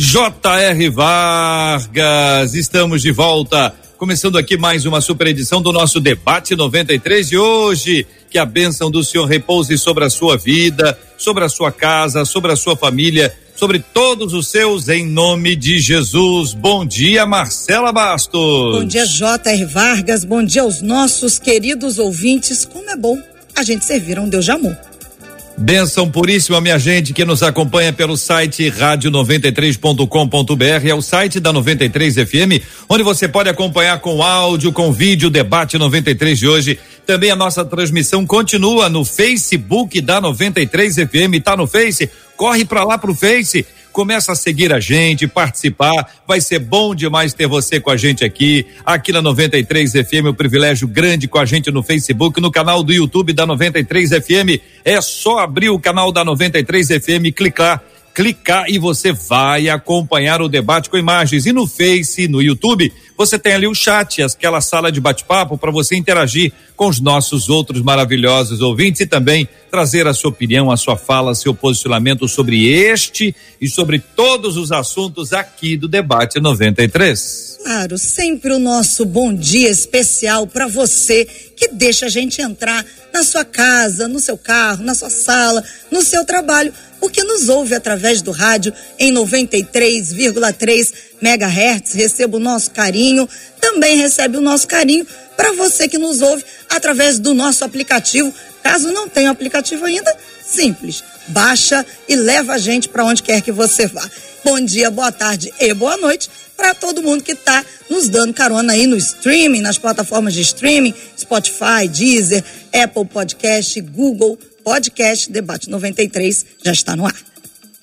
J.R. Vargas. Estamos de volta. Começando aqui mais uma super edição do nosso debate 93 de hoje. Que a bênção do Senhor repouse sobre a sua vida, sobre a sua casa, sobre a sua família, sobre todos os seus, em nome de Jesus. Bom dia, Marcela Bastos. Bom dia, J.R. Vargas. Bom dia aos nossos queridos ouvintes. Como é bom a gente servir a um Deus de amor. Benção puríssima, minha gente, que nos acompanha pelo site rádio93.com.br, é o site da 93 FM, onde você pode acompanhar com áudio, com vídeo, debate 93 de hoje. Também a nossa transmissão continua no Facebook da 93 FM, tá no Face? Corre para lá pro Face começa a seguir a gente, participar. Vai ser bom demais ter você com a gente aqui, aqui na 93 FM, o um privilégio grande com a gente no Facebook, no canal do YouTube da 93 FM. É só abrir o canal da 93 FM clicar clicar e você vai acompanhar o debate com imagens. E no Face, no YouTube, você tem ali o chat, aquela sala de bate-papo para você interagir com os nossos outros maravilhosos ouvintes e também trazer a sua opinião, a sua fala, seu posicionamento sobre este e sobre todos os assuntos aqui do debate 93. Claro, sempre o nosso bom dia especial para você que deixa a gente entrar na sua casa, no seu carro, na sua sala, no seu trabalho porque nos ouve através do rádio em 93,3 MHz. Receba o nosso carinho, também recebe o nosso carinho para você que nos ouve através do nosso aplicativo. Caso não tenha aplicativo ainda, simples. Baixa e leva a gente para onde quer que você vá. Bom dia, boa tarde e boa noite para todo mundo que está nos dando carona aí no streaming, nas plataformas de streaming, Spotify, Deezer, Apple Podcast, Google podcast Debate 93 já está no ar.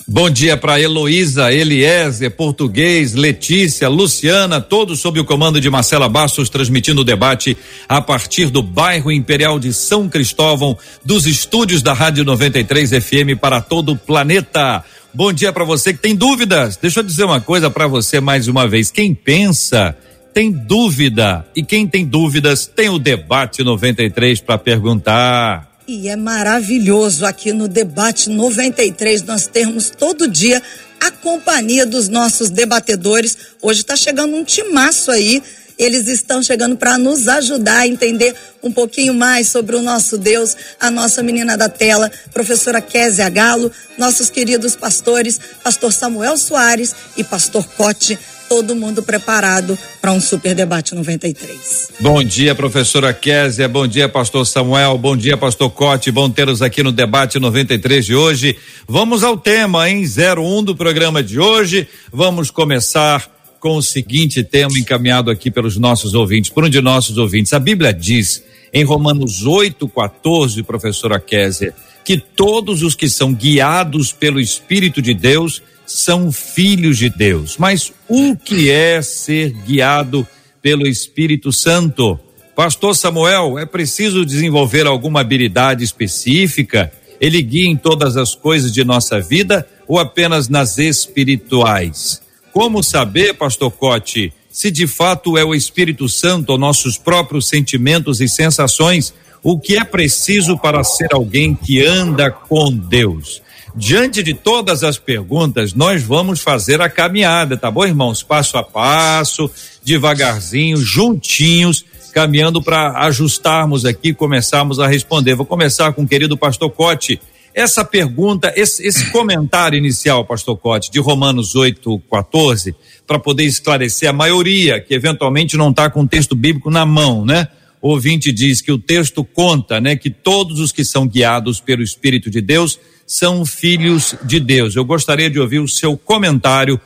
Bom dia para Heloísa, Eliezer, Português, Letícia, Luciana, todos sob o comando de Marcela Bastos, transmitindo o debate a partir do bairro Imperial de São Cristóvão, dos estúdios da Rádio 93 FM para todo o planeta. Bom dia para você que tem dúvidas. Deixa eu dizer uma coisa para você mais uma vez. Quem pensa tem dúvida e quem tem dúvidas tem o debate 93 para perguntar. E é maravilhoso aqui no Debate 93 nós termos todo dia a companhia dos nossos debatedores. Hoje está chegando um timaço aí. Eles estão chegando para nos ajudar a entender um pouquinho mais sobre o nosso Deus, a nossa menina da tela, professora Kézia Galo, nossos queridos pastores, pastor Samuel Soares e pastor Cote todo mundo preparado para um super debate 93. Bom dia, professora Késia, bom dia, pastor Samuel, bom dia, pastor Cote, bom tê-los aqui no debate 93 de hoje. Vamos ao tema, em 01 do programa de hoje. Vamos começar com o seguinte tema encaminhado aqui pelos nossos ouvintes, por um de nossos ouvintes. A Bíblia diz em Romanos 8:14, professora Késia, que todos os que são guiados pelo Espírito de Deus são filhos de Deus. Mas o que é ser guiado pelo Espírito Santo? Pastor Samuel, é preciso desenvolver alguma habilidade específica? Ele guia em todas as coisas de nossa vida ou apenas nas espirituais? Como saber, Pastor Cote, se de fato é o Espírito Santo ou nossos próprios sentimentos e sensações? O que é preciso para ser alguém que anda com Deus? Diante de todas as perguntas, nós vamos fazer a caminhada, tá bom, irmãos? Passo a passo, devagarzinho, juntinhos, caminhando para ajustarmos aqui, começarmos a responder. Vou começar com o querido pastor Cote. Essa pergunta, esse, esse comentário inicial, pastor Cote, de Romanos 8, 14, para poder esclarecer a maioria que eventualmente não está com o texto bíblico na mão, né? O ouvinte diz que o texto conta, né, que todos os que são guiados pelo Espírito de Deus são filhos de Deus. Eu gostaria de ouvir o seu comentário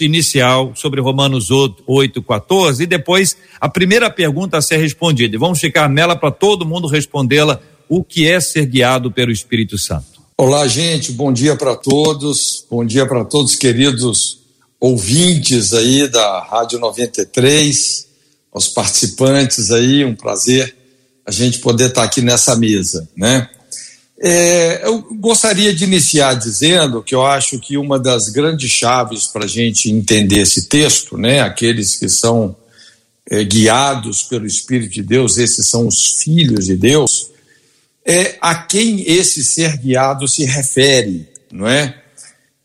inicial sobre Romanos 8, 14 e depois a primeira pergunta a ser respondida. E vamos ficar nela para todo mundo respondê-la: o que é ser guiado pelo Espírito Santo? Olá, gente, bom dia para todos, bom dia para todos, queridos ouvintes aí da Rádio 93, aos participantes aí, um prazer a gente poder estar aqui nessa mesa, né? É, eu gostaria de iniciar dizendo que eu acho que uma das grandes chaves para a gente entender esse texto, né, aqueles que são é, guiados pelo Espírito de Deus, esses são os filhos de Deus, é a quem esse ser guiado se refere, não é?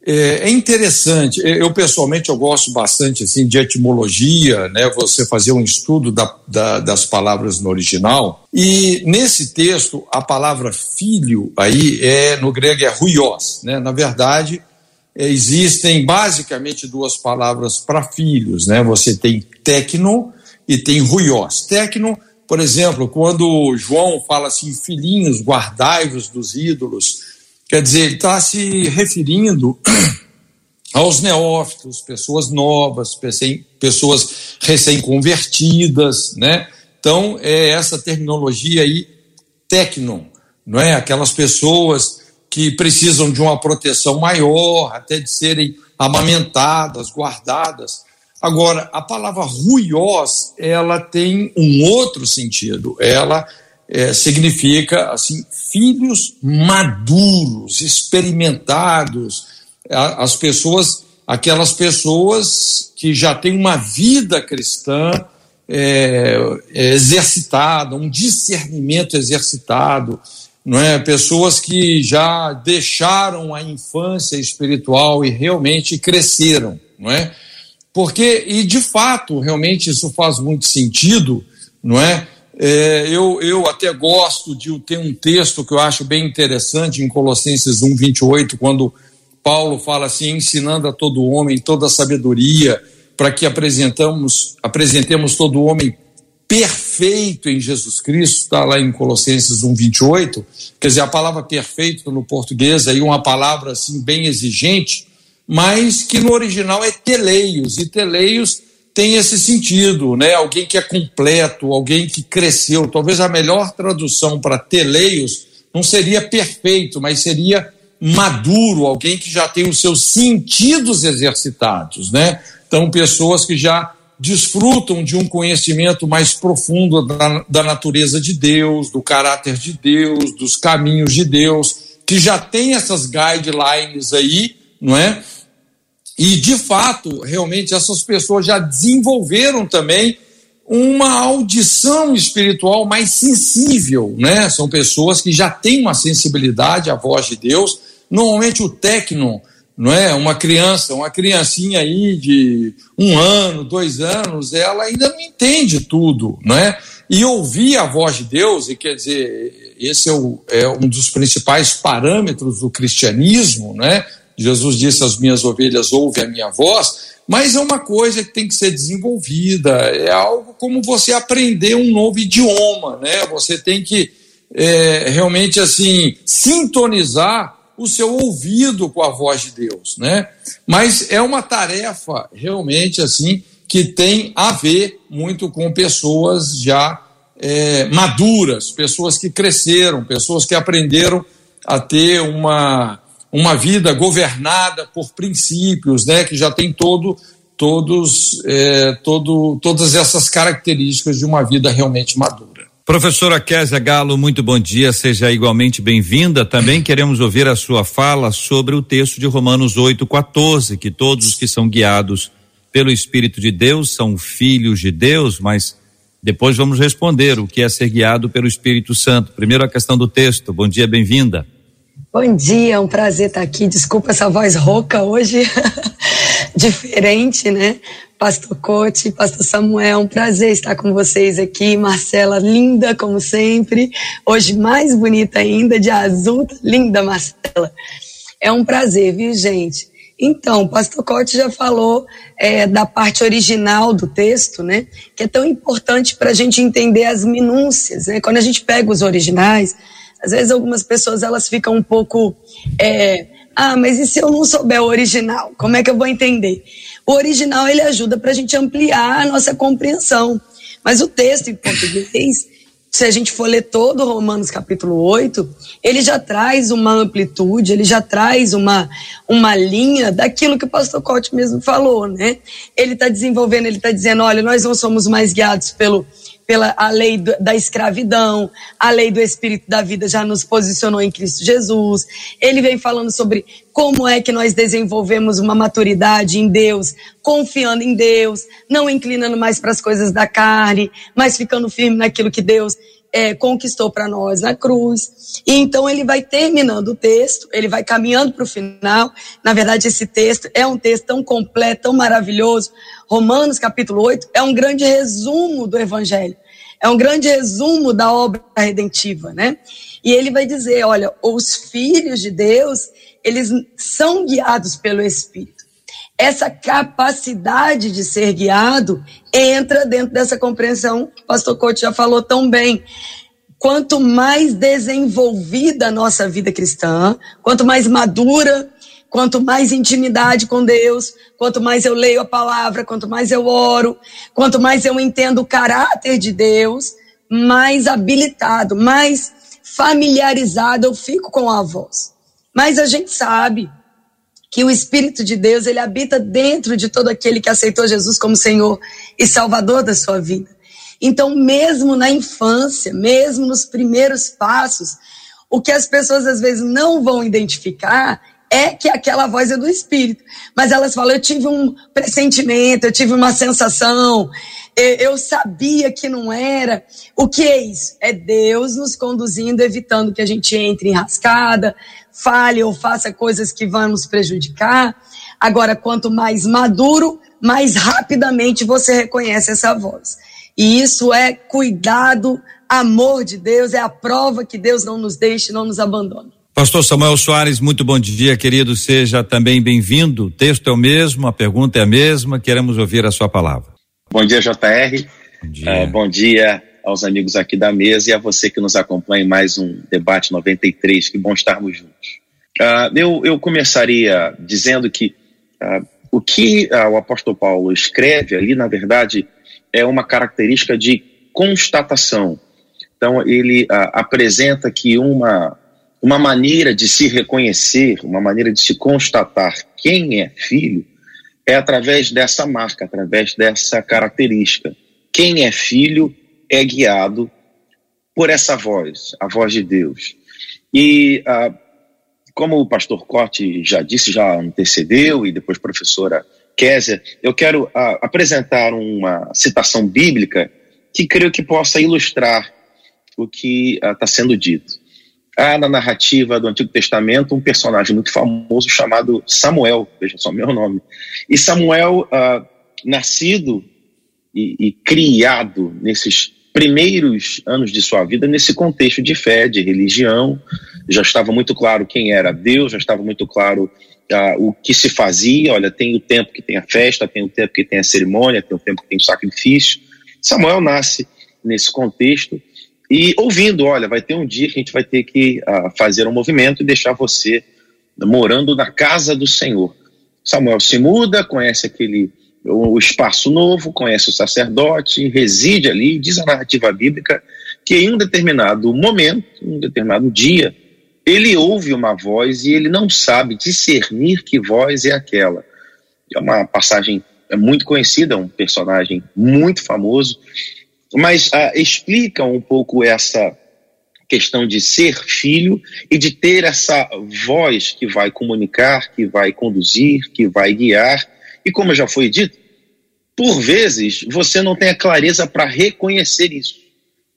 É, é interessante, eu pessoalmente eu gosto bastante assim de etimologia, né? Você fazer um estudo da, da, das palavras no original e nesse texto a palavra filho aí é no grego é ruios, né? Na verdade é, existem basicamente duas palavras para filhos, né? Você tem tecno e tem ruios. Tecno, por exemplo, quando João fala assim, filhinhos, guardai-vos dos ídolos Quer dizer, ele está se referindo aos neófitos, pessoas novas, pessoas recém-convertidas, né? Então, é essa terminologia aí, tecno, não é? Aquelas pessoas que precisam de uma proteção maior, até de serem amamentadas, guardadas. Agora, a palavra ruiós, ela tem um outro sentido. Ela é, significa assim filhos maduros, experimentados, as pessoas, aquelas pessoas que já têm uma vida cristã é, é, exercitada, um discernimento exercitado, não é? Pessoas que já deixaram a infância espiritual e realmente cresceram, não é? Porque e de fato realmente isso faz muito sentido, não é? É, eu, eu até gosto de ter um texto que eu acho bem interessante em Colossenses 1, 28, quando Paulo fala assim: ensinando a todo homem toda a sabedoria, para que apresentamos, apresentemos todo homem perfeito em Jesus Cristo, está lá em Colossenses 1, 28. Quer dizer, a palavra perfeito no português aí uma palavra assim bem exigente, mas que no original é teleios, e teleios tem esse sentido, né? Alguém que é completo, alguém que cresceu. Talvez a melhor tradução para teleios não seria perfeito, mas seria maduro, alguém que já tem os seus sentidos exercitados, né? Então, pessoas que já desfrutam de um conhecimento mais profundo da, da natureza de Deus, do caráter de Deus, dos caminhos de Deus, que já tem essas guidelines aí, não é? E, de fato, realmente essas pessoas já desenvolveram também uma audição espiritual mais sensível, né? São pessoas que já têm uma sensibilidade à voz de Deus. Normalmente o tecno, não é? Uma criança, uma criancinha aí de um ano, dois anos, ela ainda não entende tudo, não é? E ouvir a voz de Deus, e quer dizer, esse é, o, é um dos principais parâmetros do cristianismo, né? Jesus disse: As minhas ovelhas ouvem a minha voz, mas é uma coisa que tem que ser desenvolvida, é algo como você aprender um novo idioma, né? Você tem que é, realmente assim sintonizar o seu ouvido com a voz de Deus, né? Mas é uma tarefa realmente assim que tem a ver muito com pessoas já é, maduras, pessoas que cresceram, pessoas que aprenderam a ter uma uma vida governada por princípios, né, que já tem todo, todos, é, todo, todas essas características de uma vida realmente madura. Professora Késia Galo, muito bom dia, seja igualmente bem-vinda. Também queremos ouvir a sua fala sobre o texto de Romanos 8,14, que todos os que são guiados pelo Espírito de Deus são filhos de Deus, mas depois vamos responder o que é ser guiado pelo Espírito Santo. Primeiro a questão do texto. Bom dia, bem-vinda. Bom dia, é um prazer estar aqui. Desculpa essa voz rouca hoje, diferente, né? Pastor Cote, Pastor Samuel, um prazer estar com vocês aqui. Marcela, linda como sempre. Hoje mais bonita ainda, de azul, linda Marcela. É um prazer, viu, gente? Então, pastor Cote já falou é, da parte original do texto, né? Que é tão importante para a gente entender as minúcias, né? Quando a gente pega os originais, às vezes algumas pessoas elas ficam um pouco, é, ah, mas e se eu não souber o original? Como é que eu vou entender? O original ele ajuda para a gente ampliar a nossa compreensão, mas o texto em português se a gente for ler todo Romanos capítulo 8, ele já traz uma amplitude, ele já traz uma, uma linha daquilo que o pastor Cote mesmo falou, né? Ele está desenvolvendo, ele está dizendo, olha, nós não somos mais guiados pelo pela a lei do, da escravidão, a lei do espírito da vida já nos posicionou em Cristo Jesus. Ele vem falando sobre como é que nós desenvolvemos uma maturidade em Deus, confiando em Deus, não inclinando mais para as coisas da carne, mas ficando firme naquilo que Deus é, conquistou para nós na cruz. E então ele vai terminando o texto, ele vai caminhando para o final. Na verdade, esse texto é um texto tão completo, tão maravilhoso. Romanos capítulo 8 é um grande resumo do Evangelho. É um grande resumo da obra redentiva, né? E ele vai dizer, olha, os filhos de Deus, eles são guiados pelo Espírito essa capacidade de ser guiado entra dentro dessa compreensão que o pastor Couto já falou tão bem. Quanto mais desenvolvida a nossa vida cristã, quanto mais madura, quanto mais intimidade com Deus, quanto mais eu leio a palavra, quanto mais eu oro, quanto mais eu entendo o caráter de Deus, mais habilitado, mais familiarizado eu fico com a voz. Mas a gente sabe que o Espírito de Deus ele habita dentro de todo aquele que aceitou Jesus como Senhor e Salvador da sua vida. Então, mesmo na infância, mesmo nos primeiros passos, o que as pessoas às vezes não vão identificar é que aquela voz é do Espírito. Mas elas falam: eu tive um pressentimento, eu tive uma sensação, eu sabia que não era. O que é isso? É Deus nos conduzindo, evitando que a gente entre em rascada, fale ou faça coisas que vão nos prejudicar. Agora, quanto mais maduro, mais rapidamente você reconhece essa voz. E isso é cuidado, amor de Deus, é a prova que Deus não nos deixe, não nos abandona. Pastor Samuel Soares, muito bom dia, querido. Seja também bem-vindo. O texto é o mesmo, a pergunta é a mesma. Queremos ouvir a sua palavra. Bom dia, JR. Bom dia, uh, bom dia aos amigos aqui da mesa e a você que nos acompanha em mais um debate 93. Que bom estarmos juntos. Uh, eu, eu começaria dizendo que uh, o que o apóstolo Paulo escreve ali, na verdade, é uma característica de constatação. Então, ele apresenta que uma uma maneira de se reconhecer, uma maneira de se constatar quem é filho, é através dessa marca, através dessa característica. Quem é filho é guiado por essa voz, a voz de Deus. E ah, como o pastor Corte já disse, já antecedeu, e depois professora Késia, eu quero ah, apresentar uma citação bíblica que creio que possa ilustrar o que está ah, sendo dito há na narrativa do Antigo Testamento um personagem muito famoso chamado Samuel, veja só meu nome. E Samuel, uh, nascido e, e, criado nesses primeiros anos de sua vida, nesse contexto de fé, de religião, já estava muito claro quem era Deus, já estava muito claro uh, o que se fazia. Olha, tem o tempo que tem a festa, tem o tempo que tem a cerimônia, tem o tempo que tem o sacrifício. Samuel nasce nesse contexto e ouvindo, olha, vai ter um dia que a gente vai ter que uh, fazer um movimento e deixar você morando na casa do Senhor. Samuel se muda, conhece aquele o espaço novo, conhece o sacerdote, reside ali, diz a narrativa bíblica que em um determinado momento, um determinado dia, ele ouve uma voz e ele não sabe discernir que voz é aquela. É uma passagem é muito conhecida, um personagem muito famoso, mas uh, explica um pouco essa questão de ser filho e de ter essa voz que vai comunicar, que vai conduzir, que vai guiar. E como já foi dito, por vezes você não tem a clareza para reconhecer isso.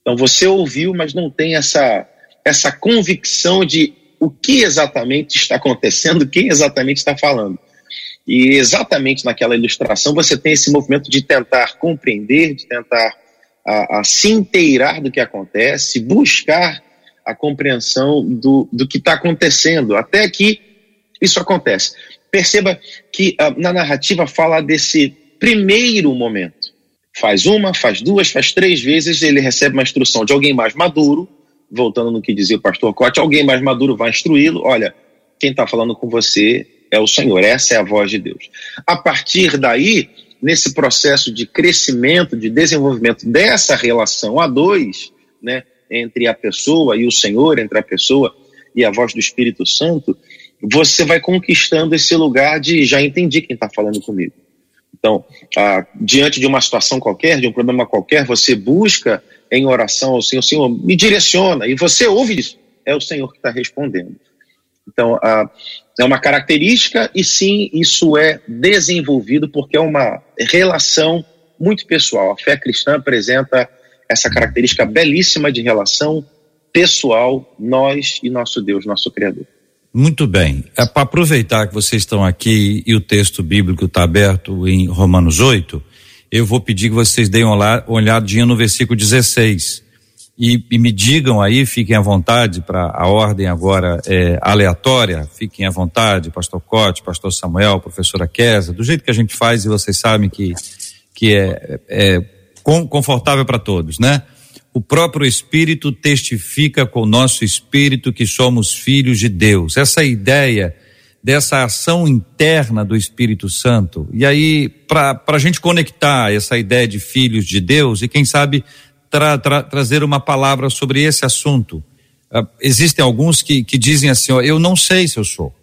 Então você ouviu, mas não tem essa, essa convicção de o que exatamente está acontecendo, quem exatamente está falando. E exatamente naquela ilustração você tem esse movimento de tentar compreender, de tentar a, a se inteirar do que acontece, buscar a compreensão do, do que está acontecendo, até que isso acontece. Perceba que uh, na narrativa fala desse primeiro momento. Faz uma, faz duas, faz três vezes, ele recebe uma instrução de alguém mais maduro, voltando no que dizia o pastor Cote, alguém mais maduro vai instruí-lo. Olha, quem está falando com você é o Senhor, essa é a voz de Deus. A partir daí, nesse processo de crescimento, de desenvolvimento dessa relação a dois, né, entre a pessoa e o Senhor, entre a pessoa e a voz do Espírito Santo, você vai conquistando esse lugar de já entendi quem está falando comigo. Então, ah, diante de uma situação qualquer, de um problema qualquer, você busca em oração ao Senhor, Senhor, me direciona, e você ouve isso, é o Senhor que está respondendo. Então, ah, é uma característica, e sim, isso é desenvolvido porque é uma relação muito pessoal. A fé cristã apresenta essa característica belíssima de relação pessoal, nós e nosso Deus, nosso Criador. Muito bem. É para aproveitar que vocês estão aqui e o texto bíblico está aberto em Romanos 8, eu vou pedir que vocês deem uma olhadinha no versículo 16. E, e me digam aí, fiquem à vontade, para a ordem agora é, aleatória, fiquem à vontade, pastor Cote, pastor Samuel, professora Kesa, do jeito que a gente faz e vocês sabem que, que é, é confortável para todos, né? O próprio Espírito testifica com o nosso espírito que somos filhos de Deus. Essa ideia dessa ação interna do Espírito Santo. E aí, para a gente conectar essa ideia de filhos de Deus e quem sabe tra, tra, trazer uma palavra sobre esse assunto. Uh, existem alguns que, que dizem assim: ó, eu não sei se eu sou.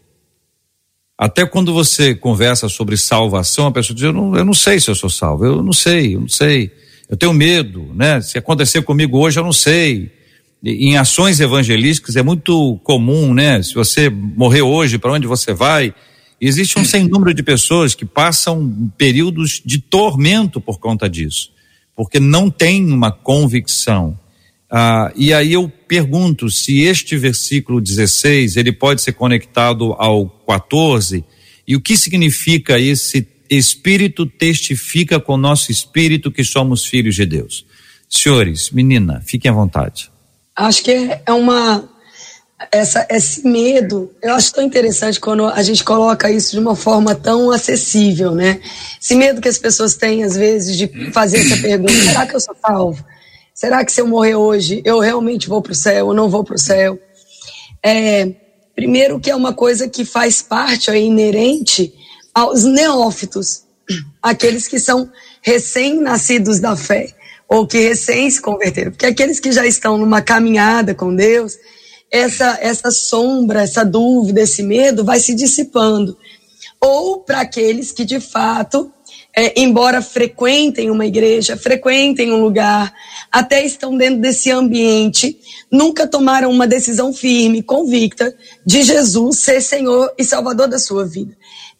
Até quando você conversa sobre salvação, a pessoa diz: eu não, eu não sei se eu sou salvo, eu não sei, eu não sei eu tenho medo, né? Se acontecer comigo hoje, eu não sei. Em ações evangelísticas é muito comum, né? Se você morrer hoje, para onde você vai? Existe um sem número de pessoas que passam períodos de tormento por conta disso, porque não tem uma convicção. Ah, e aí eu pergunto se este versículo 16 ele pode ser conectado ao 14 e o que significa esse Espírito testifica com nosso espírito que somos filhos de Deus. Senhores, menina, fiquem à vontade. Acho que é uma essa, esse medo, eu acho tão interessante quando a gente coloca isso de uma forma tão acessível, né? Esse medo que as pessoas têm, às vezes, de fazer essa pergunta: será que eu sou salvo? Será que se eu morrer hoje, eu realmente vou para o céu ou não vou para o céu? É, primeiro, que é uma coisa que faz parte, é inerente aos neófitos, aqueles que são recém-nascidos da fé, ou que recém se converteram. Porque aqueles que já estão numa caminhada com Deus, essa, essa sombra, essa dúvida, esse medo vai se dissipando. Ou para aqueles que de fato, é, embora frequentem uma igreja, frequentem um lugar, até estão dentro desse ambiente, nunca tomaram uma decisão firme, convicta de Jesus ser Senhor e Salvador da sua vida.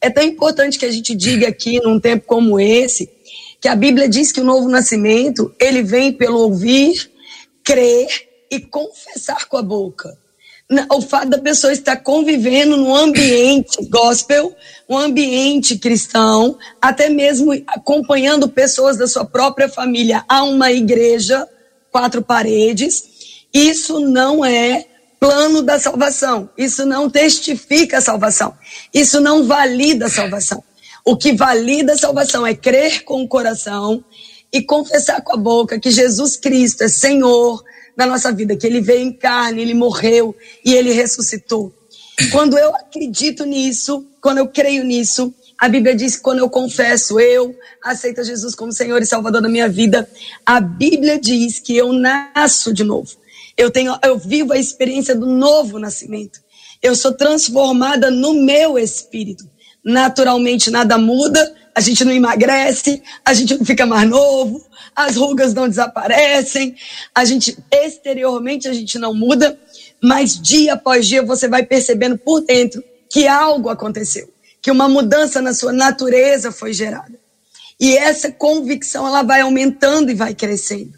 É tão importante que a gente diga aqui, num tempo como esse, que a Bíblia diz que o novo nascimento, ele vem pelo ouvir, crer e confessar com a boca. O fato da pessoa estar convivendo num ambiente gospel, um ambiente cristão, até mesmo acompanhando pessoas da sua própria família a uma igreja, quatro paredes, isso não é plano da salvação. Isso não testifica a salvação. Isso não valida a salvação. O que valida a salvação é crer com o coração e confessar com a boca que Jesus Cristo é Senhor da nossa vida, que ele veio em carne, ele morreu e ele ressuscitou. Quando eu acredito nisso, quando eu creio nisso, a Bíblia diz que quando eu confesso, eu aceito Jesus como Senhor e Salvador da minha vida, a Bíblia diz que eu nasço de novo. Eu tenho, eu vivo a experiência do novo nascimento. Eu sou transformada no meu espírito. Naturalmente nada muda, a gente não emagrece, a gente não fica mais novo, as rugas não desaparecem, a gente exteriormente a gente não muda, mas dia após dia você vai percebendo por dentro que algo aconteceu, que uma mudança na sua natureza foi gerada. E essa convicção ela vai aumentando e vai crescendo.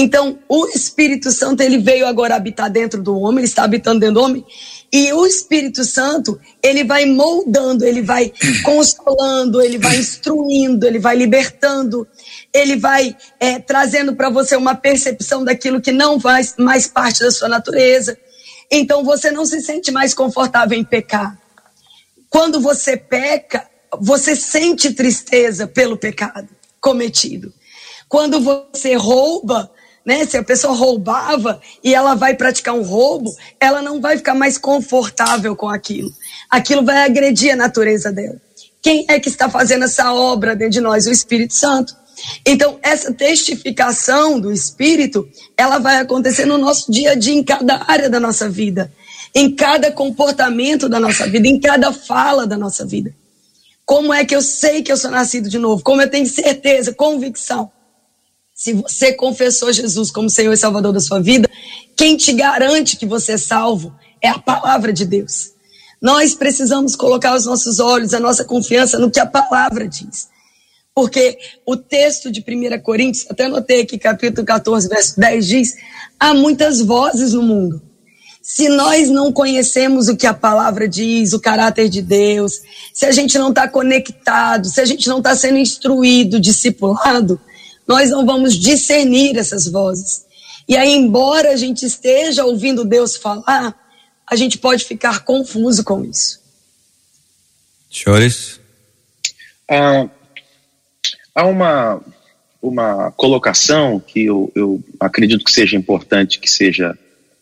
Então, o Espírito Santo, ele veio agora habitar dentro do homem, ele está habitando dentro do homem, e o Espírito Santo, ele vai moldando, ele vai consolando, ele vai instruindo, ele vai libertando, ele vai é, trazendo para você uma percepção daquilo que não faz mais parte da sua natureza. Então, você não se sente mais confortável em pecar. Quando você peca, você sente tristeza pelo pecado cometido. Quando você rouba, né? Se a pessoa roubava e ela vai praticar um roubo, ela não vai ficar mais confortável com aquilo. Aquilo vai agredir a natureza dela. Quem é que está fazendo essa obra dentro de nós? O Espírito Santo. Então, essa testificação do Espírito, ela vai acontecer no nosso dia a dia, em cada área da nossa vida, em cada comportamento da nossa vida, em cada fala da nossa vida. Como é que eu sei que eu sou nascido de novo? Como eu tenho certeza, convicção? Se você confessou Jesus como Senhor e Salvador da sua vida, quem te garante que você é salvo é a palavra de Deus. Nós precisamos colocar os nossos olhos, a nossa confiança no que a palavra diz. Porque o texto de 1 Coríntios, até notei aqui, capítulo 14, verso 10, diz: há muitas vozes no mundo. Se nós não conhecemos o que a palavra diz, o caráter de Deus, se a gente não está conectado, se a gente não está sendo instruído, discipulado, nós não vamos discernir essas vozes. E aí, embora a gente esteja ouvindo Deus falar, a gente pode ficar confuso com isso. Senhores? Ah, há uma, uma colocação que eu, eu acredito que seja importante que seja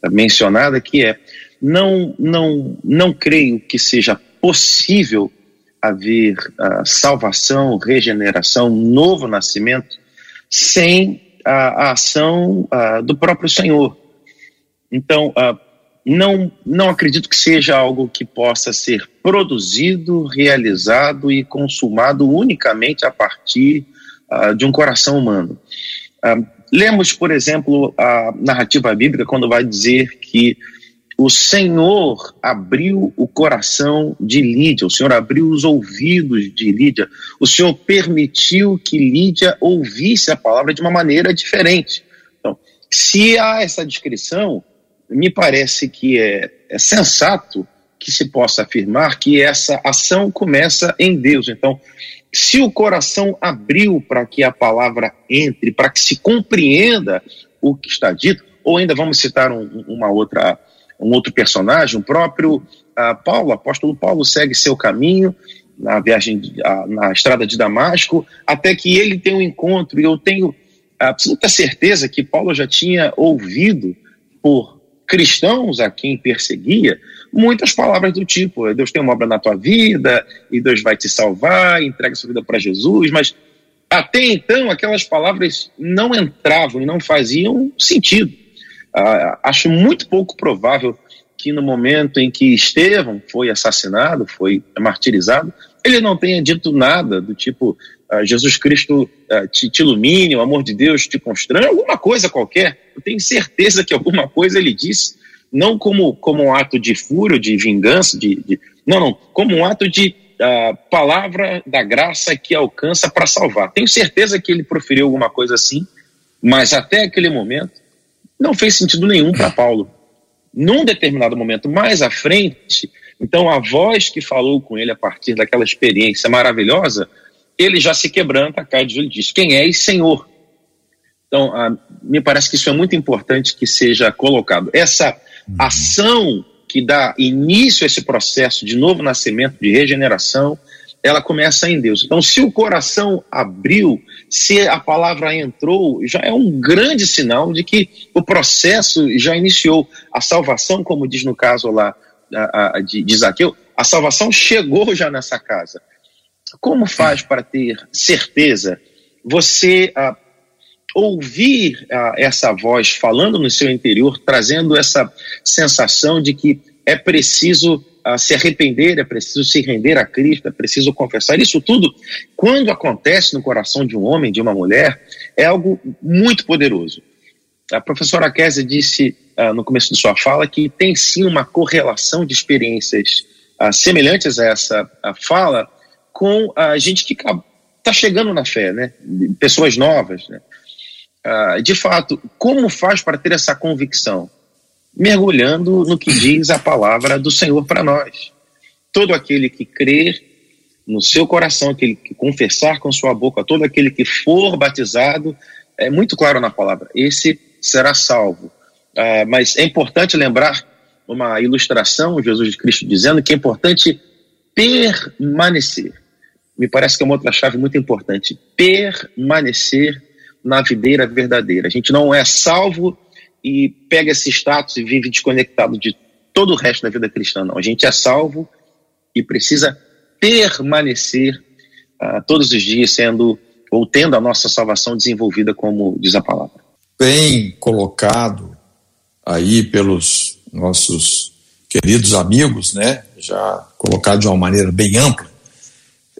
mencionada, que é não, não, não creio que seja possível haver uh, salvação, regeneração, novo nascimento sem a, a ação uh, do próprio Senhor. Então, uh, não, não acredito que seja algo que possa ser produzido, realizado e consumado unicamente a partir de um coração humano. Lemos, por exemplo, a narrativa bíblica quando vai dizer que o Senhor abriu o coração de Lídia, o Senhor abriu os ouvidos de Lídia, o Senhor permitiu que Lídia ouvisse a palavra de uma maneira diferente. Então, se há essa descrição, me parece que é, é sensato que se possa afirmar que essa ação começa em Deus. Então, se o coração abriu para que a palavra entre, para que se compreenda o que está dito, ou ainda vamos citar um, uma outra, um outro personagem, o próprio uh, Paulo, apóstolo Paulo segue seu caminho na viagem, uh, na estrada de Damasco, até que ele tem um encontro, e eu tenho absoluta certeza que Paulo já tinha ouvido por cristãos a quem perseguia muitas palavras do tipo: Deus tem uma obra na tua vida, e Deus vai te salvar, entrega sua vida para Jesus, mas até então aquelas palavras não entravam e não faziam sentido. Ah, acho muito pouco provável que no momento em que Estevão foi assassinado, foi martirizado, ele não tenha dito nada do tipo uh, Jesus Cristo uh, te, te, ilumine, o amor de Deus te constrange, alguma coisa qualquer. Eu tenho certeza que alguma coisa ele disse, não como, como um ato de fúria, de vingança, de, de não, não, como um ato de uh, palavra da graça que alcança para salvar. Tenho certeza que ele proferiu alguma coisa assim, mas até aquele momento não fez sentido nenhum para Paulo. Num determinado momento mais à frente, então a voz que falou com ele a partir daquela experiência maravilhosa ele já se quebranta, cai de joelho e diz: Quem és Senhor? Então, ah, me parece que isso é muito importante que seja colocado. Essa ação que dá início a esse processo de novo nascimento, de regeneração, ela começa em Deus. Então, se o coração abriu, se a palavra entrou, já é um grande sinal de que o processo já iniciou. A salvação, como diz no caso lá a, a, de, de Zaqueu, a salvação chegou já nessa casa. Como faz para ter certeza? Você ah, ouvir essa voz falando no seu interior, trazendo essa sensação de que é preciso se arrepender, é preciso se render a Cristo, é preciso confessar. Isso tudo, quando acontece no coração de um homem, de uma mulher, é algo muito poderoso. A professora Kézia disse uh, no começo de sua fala que tem sim uma correlação de experiências uh, semelhantes a essa uh, fala com a gente que está chegando na fé, né? Pessoas novas, né? Ah, de fato, como faz para ter essa convicção? Mergulhando no que diz a palavra do Senhor para nós. Todo aquele que crer no seu coração, aquele que confessar com sua boca, todo aquele que for batizado, é muito claro na palavra, esse será salvo. Ah, mas é importante lembrar uma ilustração, Jesus Cristo dizendo que é importante permanecer me parece que é uma outra chave muito importante. Permanecer na videira verdadeira. A gente não é salvo e pega esse status e vive desconectado de todo o resto da vida cristã, não. A gente é salvo e precisa permanecer uh, todos os dias sendo ou tendo a nossa salvação desenvolvida como diz a palavra. Bem colocado aí pelos nossos queridos amigos, né? Já colocado de uma maneira bem ampla.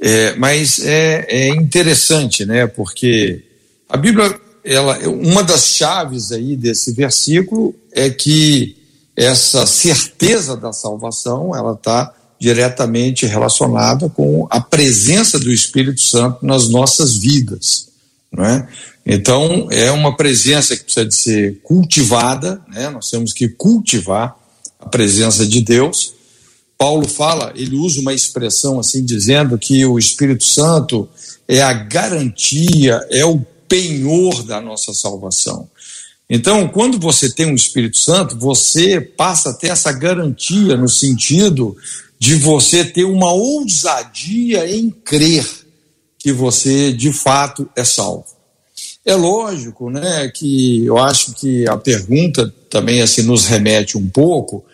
É, mas é, é interessante, né? Porque a Bíblia, ela, uma das chaves aí desse versículo é que essa certeza da salvação, ela está diretamente relacionada com a presença do Espírito Santo nas nossas vidas, não é? Então, é uma presença que precisa de ser cultivada, né? Nós temos que cultivar a presença de Deus. Paulo fala, ele usa uma expressão assim, dizendo que o Espírito Santo é a garantia, é o penhor da nossa salvação. Então, quando você tem um Espírito Santo, você passa a ter essa garantia no sentido de você ter uma ousadia em crer que você de fato é salvo. É lógico, né, que eu acho que a pergunta também assim nos remete um pouco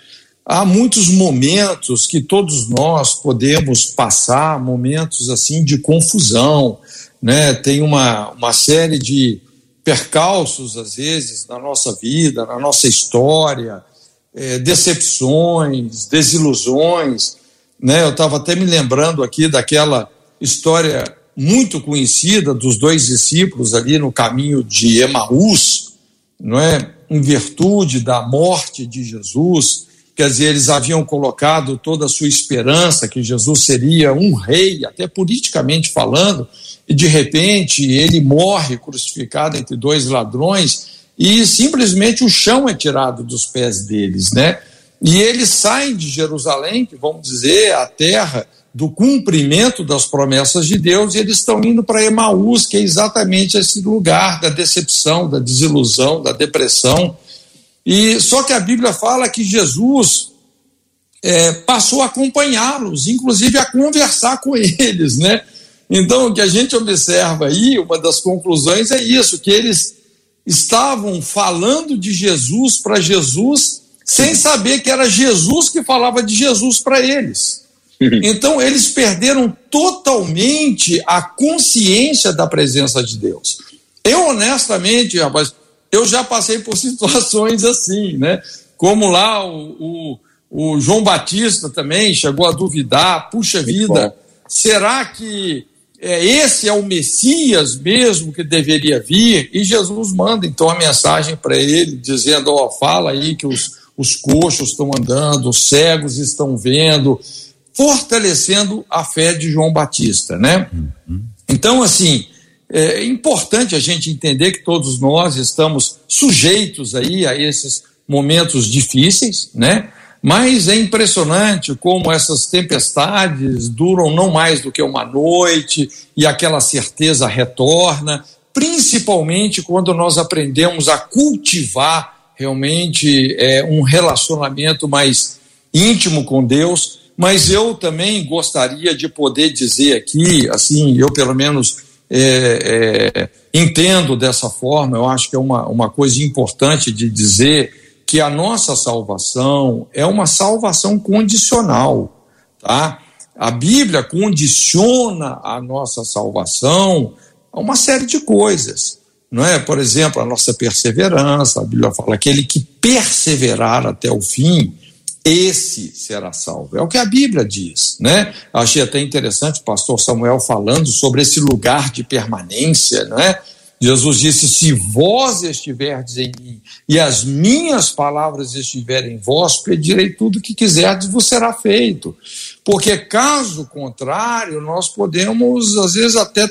há muitos momentos que todos nós podemos passar, momentos assim de confusão, né? Tem uma, uma série de percalços, às vezes, na nossa vida, na nossa história, é, decepções, desilusões. Né? Eu estava até me lembrando aqui daquela história muito conhecida dos dois discípulos ali no caminho de Emaús, não é? em virtude da morte de Jesus. Quer dizer, eles haviam colocado toda a sua esperança que Jesus seria um rei, até politicamente falando, e de repente ele morre crucificado entre dois ladrões e simplesmente o chão é tirado dos pés deles, né? E eles saem de Jerusalém, que vamos dizer, a terra do cumprimento das promessas de Deus, e eles estão indo para Emaús, que é exatamente esse lugar da decepção, da desilusão, da depressão. E só que a Bíblia fala que Jesus é, passou a acompanhá-los, inclusive a conversar com eles, né? Então, o que a gente observa aí, uma das conclusões é isso, que eles estavam falando de Jesus para Jesus, sem saber que era Jesus que falava de Jesus para eles. Então, eles perderam totalmente a consciência da presença de Deus. Eu, honestamente, rapaz, eu já passei por situações assim, né? Como lá o, o, o João Batista também chegou a duvidar, puxa vida, será que é, esse é o Messias mesmo que deveria vir, e Jesus manda então a mensagem para ele, dizendo: Ó, oh, fala aí que os, os coxos estão andando, os cegos estão vendo, fortalecendo a fé de João Batista, né? Uhum. Então, assim, é importante a gente entender que todos nós estamos sujeitos aí a esses momentos difíceis, né? Mas é impressionante como essas tempestades duram não mais do que uma noite e aquela certeza retorna, principalmente quando nós aprendemos a cultivar realmente é, um relacionamento mais íntimo com Deus. Mas eu também gostaria de poder dizer aqui, assim, eu pelo menos é, é, entendo dessa forma, eu acho que é uma, uma coisa importante de dizer que a nossa salvação é uma salvação condicional, tá? A Bíblia condiciona a nossa salvação a uma série de coisas, não é? Por exemplo, a nossa perseverança, a Bíblia fala aquele que perseverar até o fim, esse será salvo. É o que a Bíblia diz, né? Achei até interessante o pastor Samuel falando sobre esse lugar de permanência, não é? Jesus disse: Se vós estiverdes em mim e as minhas palavras estiverem em vós, pedirei tudo o que quiserdes, vos será feito. Porque, caso contrário, nós podemos, às vezes, até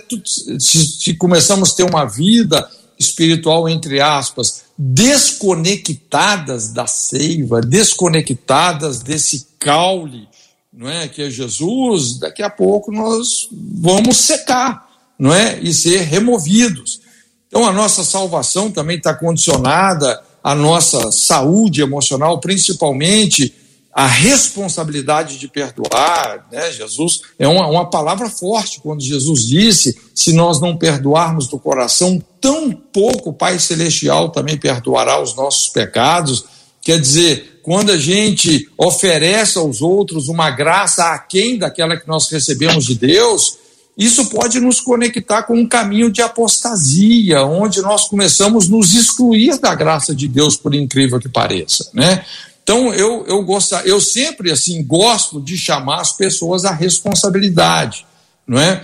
se, se começamos a ter uma vida espiritual, entre aspas, desconectadas da seiva, desconectadas desse caule, não é? Que é Jesus, daqui a pouco nós vamos secar, não é? E ser removidos. Então, a nossa salvação também está condicionada à nossa saúde emocional, principalmente a responsabilidade de perdoar. Né? Jesus é uma, uma palavra forte quando Jesus disse: se nós não perdoarmos do coração, tão pouco o Pai Celestial também perdoará os nossos pecados. Quer dizer, quando a gente oferece aos outros uma graça aquém daquela que nós recebemos de Deus, isso pode nos conectar com um caminho de apostasia, onde nós começamos a nos excluir da graça de Deus, por incrível que pareça, né? Então eu eu gosto, eu sempre assim gosto de chamar as pessoas à responsabilidade, não é?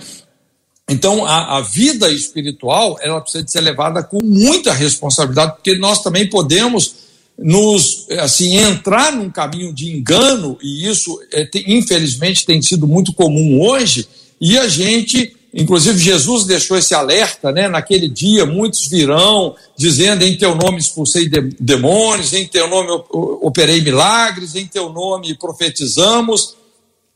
Então a, a vida espiritual ela precisa de ser levada com muita responsabilidade, porque nós também podemos nos assim entrar num caminho de engano e isso é, tem, infelizmente tem sido muito comum hoje e a gente inclusive Jesus deixou esse alerta né naquele dia muitos virão dizendo em teu nome expulsei demônios em teu nome operei milagres em teu nome profetizamos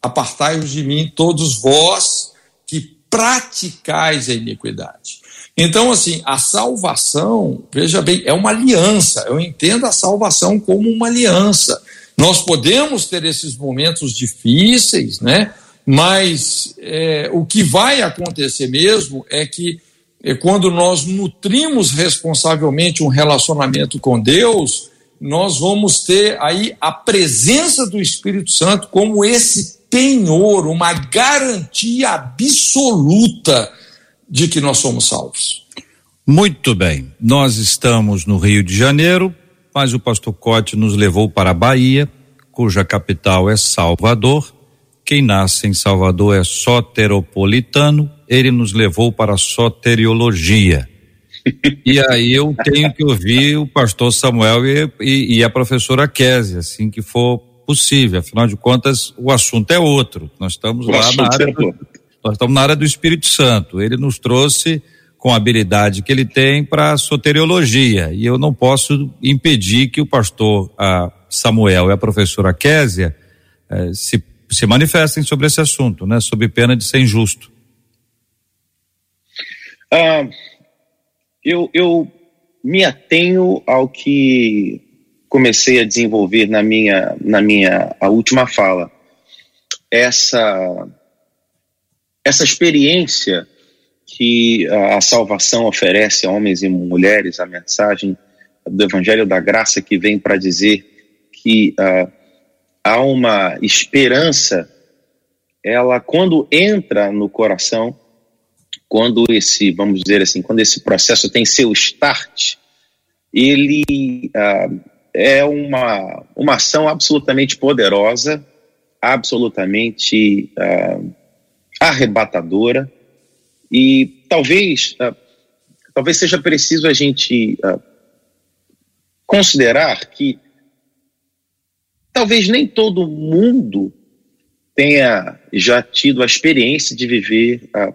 apartai-vos de mim todos vós que praticais a iniquidade então, assim, a salvação, veja bem, é uma aliança. Eu entendo a salvação como uma aliança. Nós podemos ter esses momentos difíceis, né? Mas é, o que vai acontecer mesmo é que é, quando nós nutrimos responsavelmente um relacionamento com Deus, nós vamos ter aí a presença do Espírito Santo como esse penhor, uma garantia absoluta de que nós somos salvos. Muito bem. Nós estamos no Rio de Janeiro, mas o pastor Cote nos levou para a Bahia, cuja capital é Salvador. Quem nasce em Salvador é soteropolitano, ele nos levou para a soteriologia. e aí eu tenho que ouvir o pastor Samuel e, e, e a professora Kézia, assim que for possível. Afinal de contas, o assunto é outro. Nós estamos o lá na área. É do, nós estamos na área do Espírito Santo. Ele nos trouxe com a habilidade que ele tem para a soteriologia. E eu não posso impedir que o pastor Samuel e a professora Késia eh, se, se manifestem sobre esse assunto, né? Sob pena de ser injusto. Ah, eu, eu me atenho ao que comecei a desenvolver na minha, na minha a última fala. Essa essa experiência que a salvação oferece a homens e mulheres, a mensagem do Evangelho da Graça que vem para dizer que uh, há uma esperança, ela quando entra no coração, quando esse, vamos dizer assim, quando esse processo tem seu start, ele uh, é uma, uma ação absolutamente poderosa, absolutamente uh, arrebatadora. E talvez uh, talvez seja preciso a gente uh, considerar que talvez nem todo mundo tenha já tido a experiência de viver uh,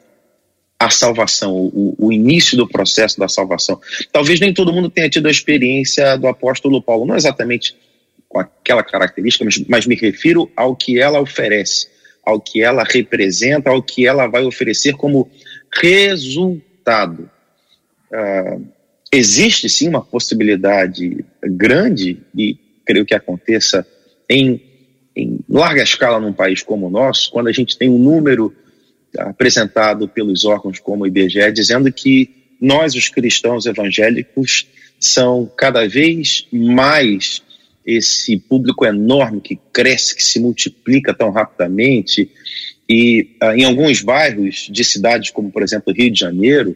a salvação, o, o, início do processo da salvação. Talvez nem todo mundo tenha tido a experiência do apóstolo Paulo, não exatamente com aquela característica, mas, mas me refiro ao que ela oferece ao que ela representa, ao que ela vai oferecer como resultado. Uh, existe sim uma possibilidade grande, e creio que aconteça em, em larga escala num país como o nosso, quando a gente tem um número apresentado pelos órgãos como o IBGE dizendo que nós, os cristãos evangélicos, são cada vez mais esse público enorme que cresce, que se multiplica tão rapidamente, e uh, em alguns bairros de cidades como, por exemplo, Rio de Janeiro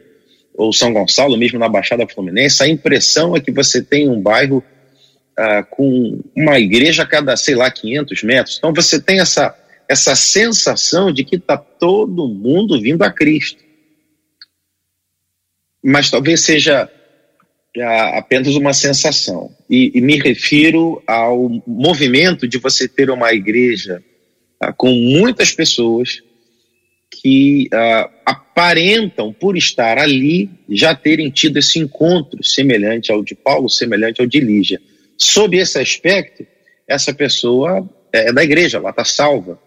ou São Gonçalo, mesmo na Baixada Fluminense, a impressão é que você tem um bairro uh, com uma igreja a cada, sei lá, 500 metros. Então você tem essa, essa sensação de que está todo mundo vindo a Cristo. Mas talvez seja apenas uma sensação. E, e, me refiro ao movimento de você ter uma igreja uh, com muitas pessoas que aparentam, por estar ali, já terem tido esse encontro semelhante ao de Paulo, semelhante ao de Lígia. Sob esse aspecto, essa pessoa é da igreja, ela está salva.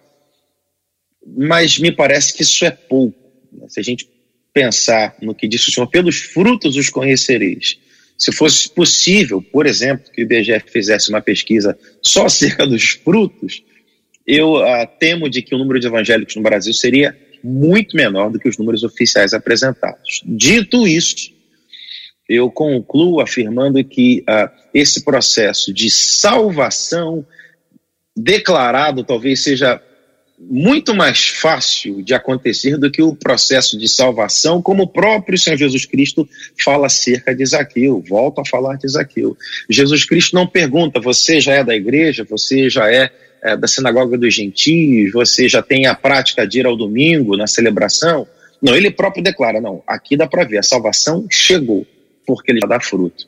Mas me parece que isso é pouco. Né? Se a gente pensar no que disse o Senhor, pelos frutos os conhecereis. Se fosse possível, por exemplo, que o IBGE fizesse uma pesquisa só acerca dos frutos, eu uh, temo de que o número de evangélicos no Brasil seria muito menor do que os números oficiais apresentados. Dito isso, eu concluo afirmando que uh, esse processo de salvação declarado talvez seja muito mais fácil de acontecer do que o processo de salvação, como o próprio Senhor Jesus Cristo fala acerca de Zaqueu, volta a falar de Zaqueu. Jesus Cristo não pergunta, você já é da igreja, você já é, é da sinagoga dos gentios, você já tem a prática de ir ao domingo na celebração? Não, ele próprio declara, não, aqui dá para ver, a salvação chegou, porque ele já dá fruto.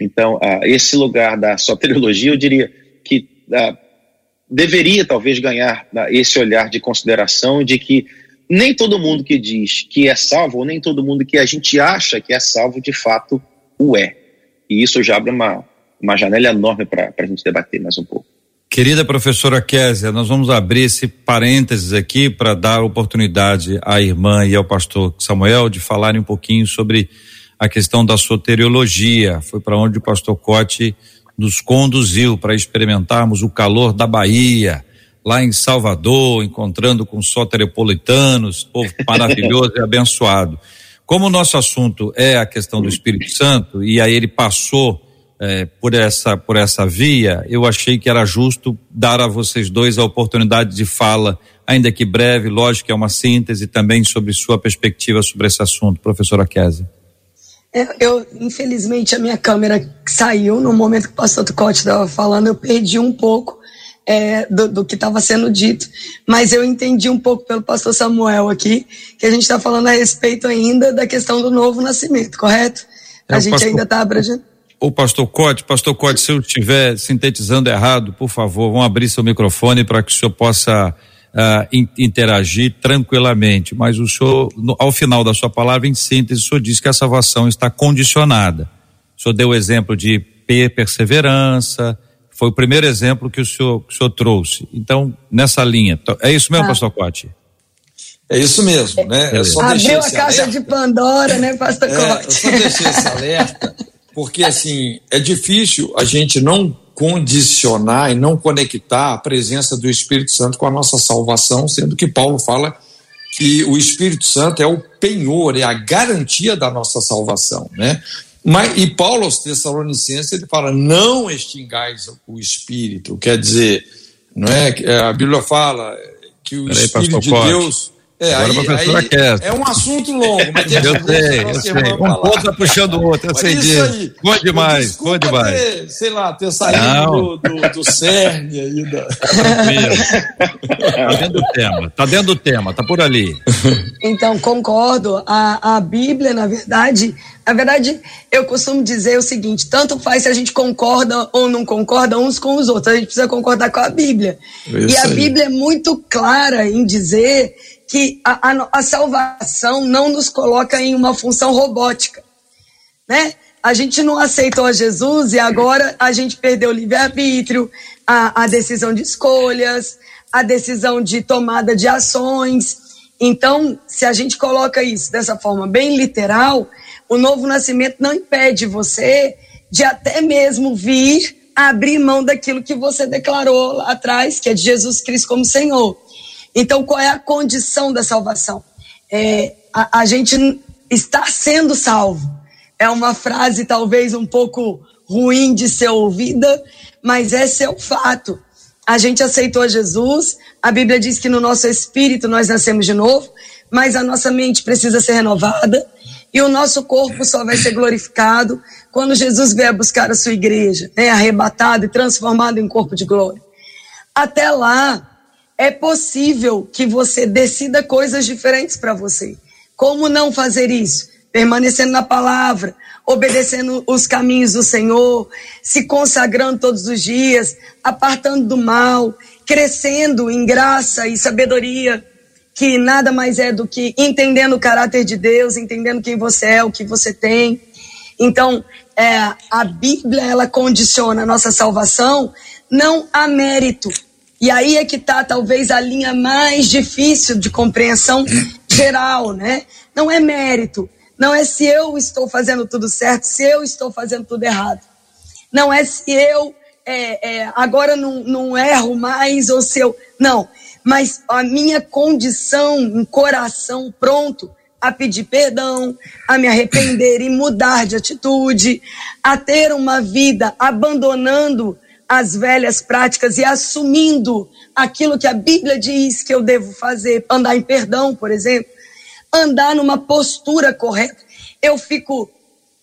Então, uh, esse lugar da soteriologia, eu diria que uh, deveria talvez ganhar uh, esse olhar de consideração de que nem todo mundo que diz que é salvo, ou nem todo mundo que a gente acha que é salvo, de fato o é. E isso já abre uma, uma janela enorme para a gente debater mais um pouco. Querida professora Késia, nós vamos abrir esse parênteses aqui para dar oportunidade à irmã e ao pastor Samuel de falarem um pouquinho sobre a questão da soteriologia. Foi para onde o pastor Cote nos conduziu para experimentarmos o calor da Bahia, lá em Salvador, encontrando com soteropolitanos, povo maravilhoso e abençoado. Como o nosso assunto é a questão do Espírito Santo, e aí ele passou é, por, essa, por essa via, eu achei que era justo dar a vocês dois a oportunidade de fala, ainda que breve, lógico que é uma síntese também sobre sua perspectiva sobre esse assunto, professora Kézia. Eu, eu, infelizmente, a minha câmera saiu no momento que o pastor Tucote estava falando, eu perdi um pouco é, do, do, que estava sendo dito, mas eu entendi um pouco pelo pastor Samuel aqui, que a gente está falando a respeito ainda da questão do novo nascimento, correto? É, a gente pastor, ainda está abrangendo. O pastor Cote, pastor Cote, se eu estiver sintetizando errado, por favor, vão abrir seu microfone para que o senhor possa uh, in, interagir tranquilamente, mas o senhor, no, ao final da sua palavra, em síntese, o senhor diz que a salvação está condicionada. O senhor deu o exemplo de perseverança, foi o primeiro exemplo que o senhor, que o senhor trouxe. Então, nessa linha, é isso mesmo, ah. pastor Cote? É isso mesmo, né? É Abriu a caixa alerta. de Pandora, né, pastor é, Cote? Eu só deixei esse alerta, porque assim, é difícil a gente não condicionar e não conectar a presença do Espírito Santo com a nossa salvação, sendo que Paulo fala que o Espírito Santo é o penhor, é a garantia da nossa salvação, né? Mas, e Paulo aos Tessalonicenses ele fala: não extingais o Espírito, quer dizer, não é? A Bíblia fala que o Peraí, Espírito de Deus é, Agora aí, a professora aí, quer. É um assunto longo, mas eu sei, eu sei. Um ponto tá puxando o outro, eu sei disso. Bom demais, bom demais. Ter, sei lá, ter saído do, do, do CERN aí. Da... Tá dentro do tema, tá dentro do tema, tá por ali. Então, concordo. A, a Bíblia, na verdade, na verdade, eu costumo dizer o seguinte: tanto faz se a gente concorda ou não concorda uns com os outros, a gente precisa concordar com a Bíblia. Isso e a aí. Bíblia é muito clara em dizer que a, a, a, salvação não nos coloca em uma função robótica, né? A gente não aceitou Jesus e agora a gente perdeu o livre-arbítrio, a, a decisão de escolhas, a decisão de tomada de ações. Então, se a gente coloca isso dessa forma bem literal, o novo nascimento não impede você de até mesmo vir abrir mão daquilo que você declarou lá atrás, que é de Jesus Cristo como Senhor. Então, qual é a condição da salvação? É, a, a gente está sendo salvo. É uma frase talvez um pouco ruim de ser ouvida, mas esse é o fato. A gente aceitou Jesus, a Bíblia diz que no nosso espírito nós nascemos de novo, mas a nossa mente precisa ser renovada e o nosso corpo só vai ser glorificado quando Jesus vier buscar a sua igreja, né, arrebatado e transformado em corpo de glória. Até lá, é possível que você decida coisas diferentes para você. Como não fazer isso? Permanecendo na palavra, obedecendo os caminhos do Senhor, se consagrando todos os dias, apartando do mal, crescendo em graça e sabedoria, que nada mais é do que entendendo o caráter de Deus, entendendo quem você é, o que você tem. Então, é, a Bíblia ela condiciona a nossa salvação não a mérito, e aí é que está talvez a linha mais difícil de compreensão geral, né? Não é mérito, não é se eu estou fazendo tudo certo, se eu estou fazendo tudo errado. Não é se eu é, é, agora não, não erro mais ou se eu. Não, mas a minha condição, um coração pronto a pedir perdão, a me arrepender e mudar de atitude, a ter uma vida abandonando as velhas práticas e assumindo aquilo que a Bíblia diz que eu devo fazer, andar em perdão, por exemplo, andar numa postura correta. Eu fico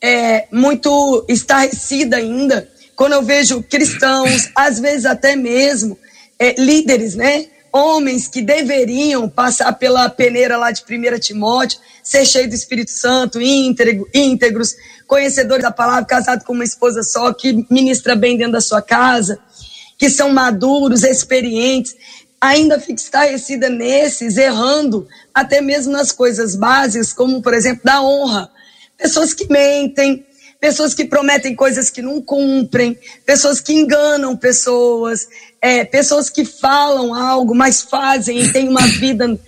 é, muito estarrecida ainda quando eu vejo cristãos, às vezes até mesmo é, líderes, né? Homens que deveriam passar pela peneira lá de 1 Timóteo, ser cheio do Espírito Santo, íntegro, íntegros, conhecedores da palavra, casado com uma esposa só, que ministra bem dentro da sua casa, que são maduros, experientes, ainda fica estarrecida nesses, errando até mesmo nas coisas básicas, como, por exemplo, da honra. Pessoas que mentem, pessoas que prometem coisas que não cumprem, pessoas que enganam pessoas, é, pessoas que falam algo, mas fazem e têm uma vida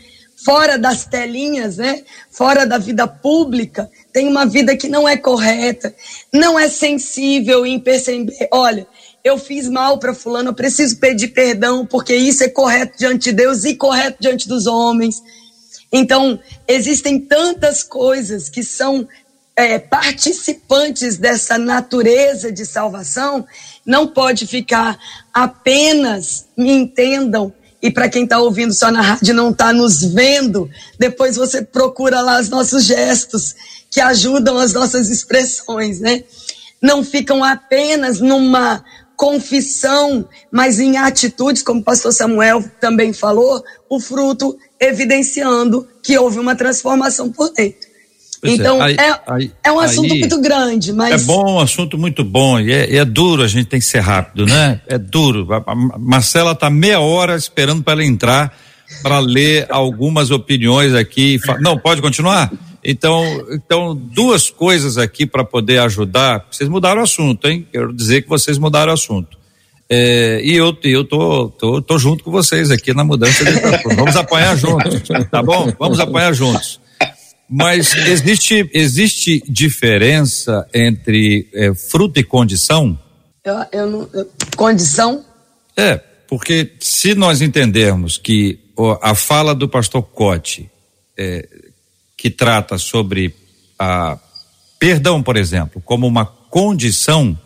fora das telinhas, né? Fora da vida pública, tem uma vida que não é correta, não é sensível em perceber, olha, eu fiz mal para fulano, eu preciso pedir perdão, porque isso é correto diante de Deus e correto diante dos homens. Então, existem tantas coisas que são é, participantes dessa natureza de salvação, não pode ficar apenas, me entendam, e para quem está ouvindo só na rádio não está nos vendo, depois você procura lá os nossos gestos que ajudam as nossas expressões, né? Não ficam apenas numa confissão, mas em atitudes, como o pastor Samuel também falou, o fruto evidenciando que houve uma transformação por dentro. Pois é, então, é, aí, aí, é, um assunto aí, muito grande, mas. É bom, um assunto muito bom. E é, é, duro, a gente tem que ser rápido, né? É duro. A, a Marcela está meia hora esperando para ela entrar para ler algumas opiniões aqui. Não, pode continuar? Então, então duas coisas aqui para poder ajudar. Vocês mudaram o assunto, hein? Quero dizer que vocês mudaram o assunto. É, e eu, eu tô, tô, tô junto com vocês aqui na mudança de Vamos apanhar juntos, tá bom? Vamos apanhar juntos. Mas existe, existe diferença entre é, fruto e condição? Eu, eu não, eu, condição? É, porque se nós entendermos que a fala do pastor Cote, é, que trata sobre a perdão, por exemplo, como uma condição,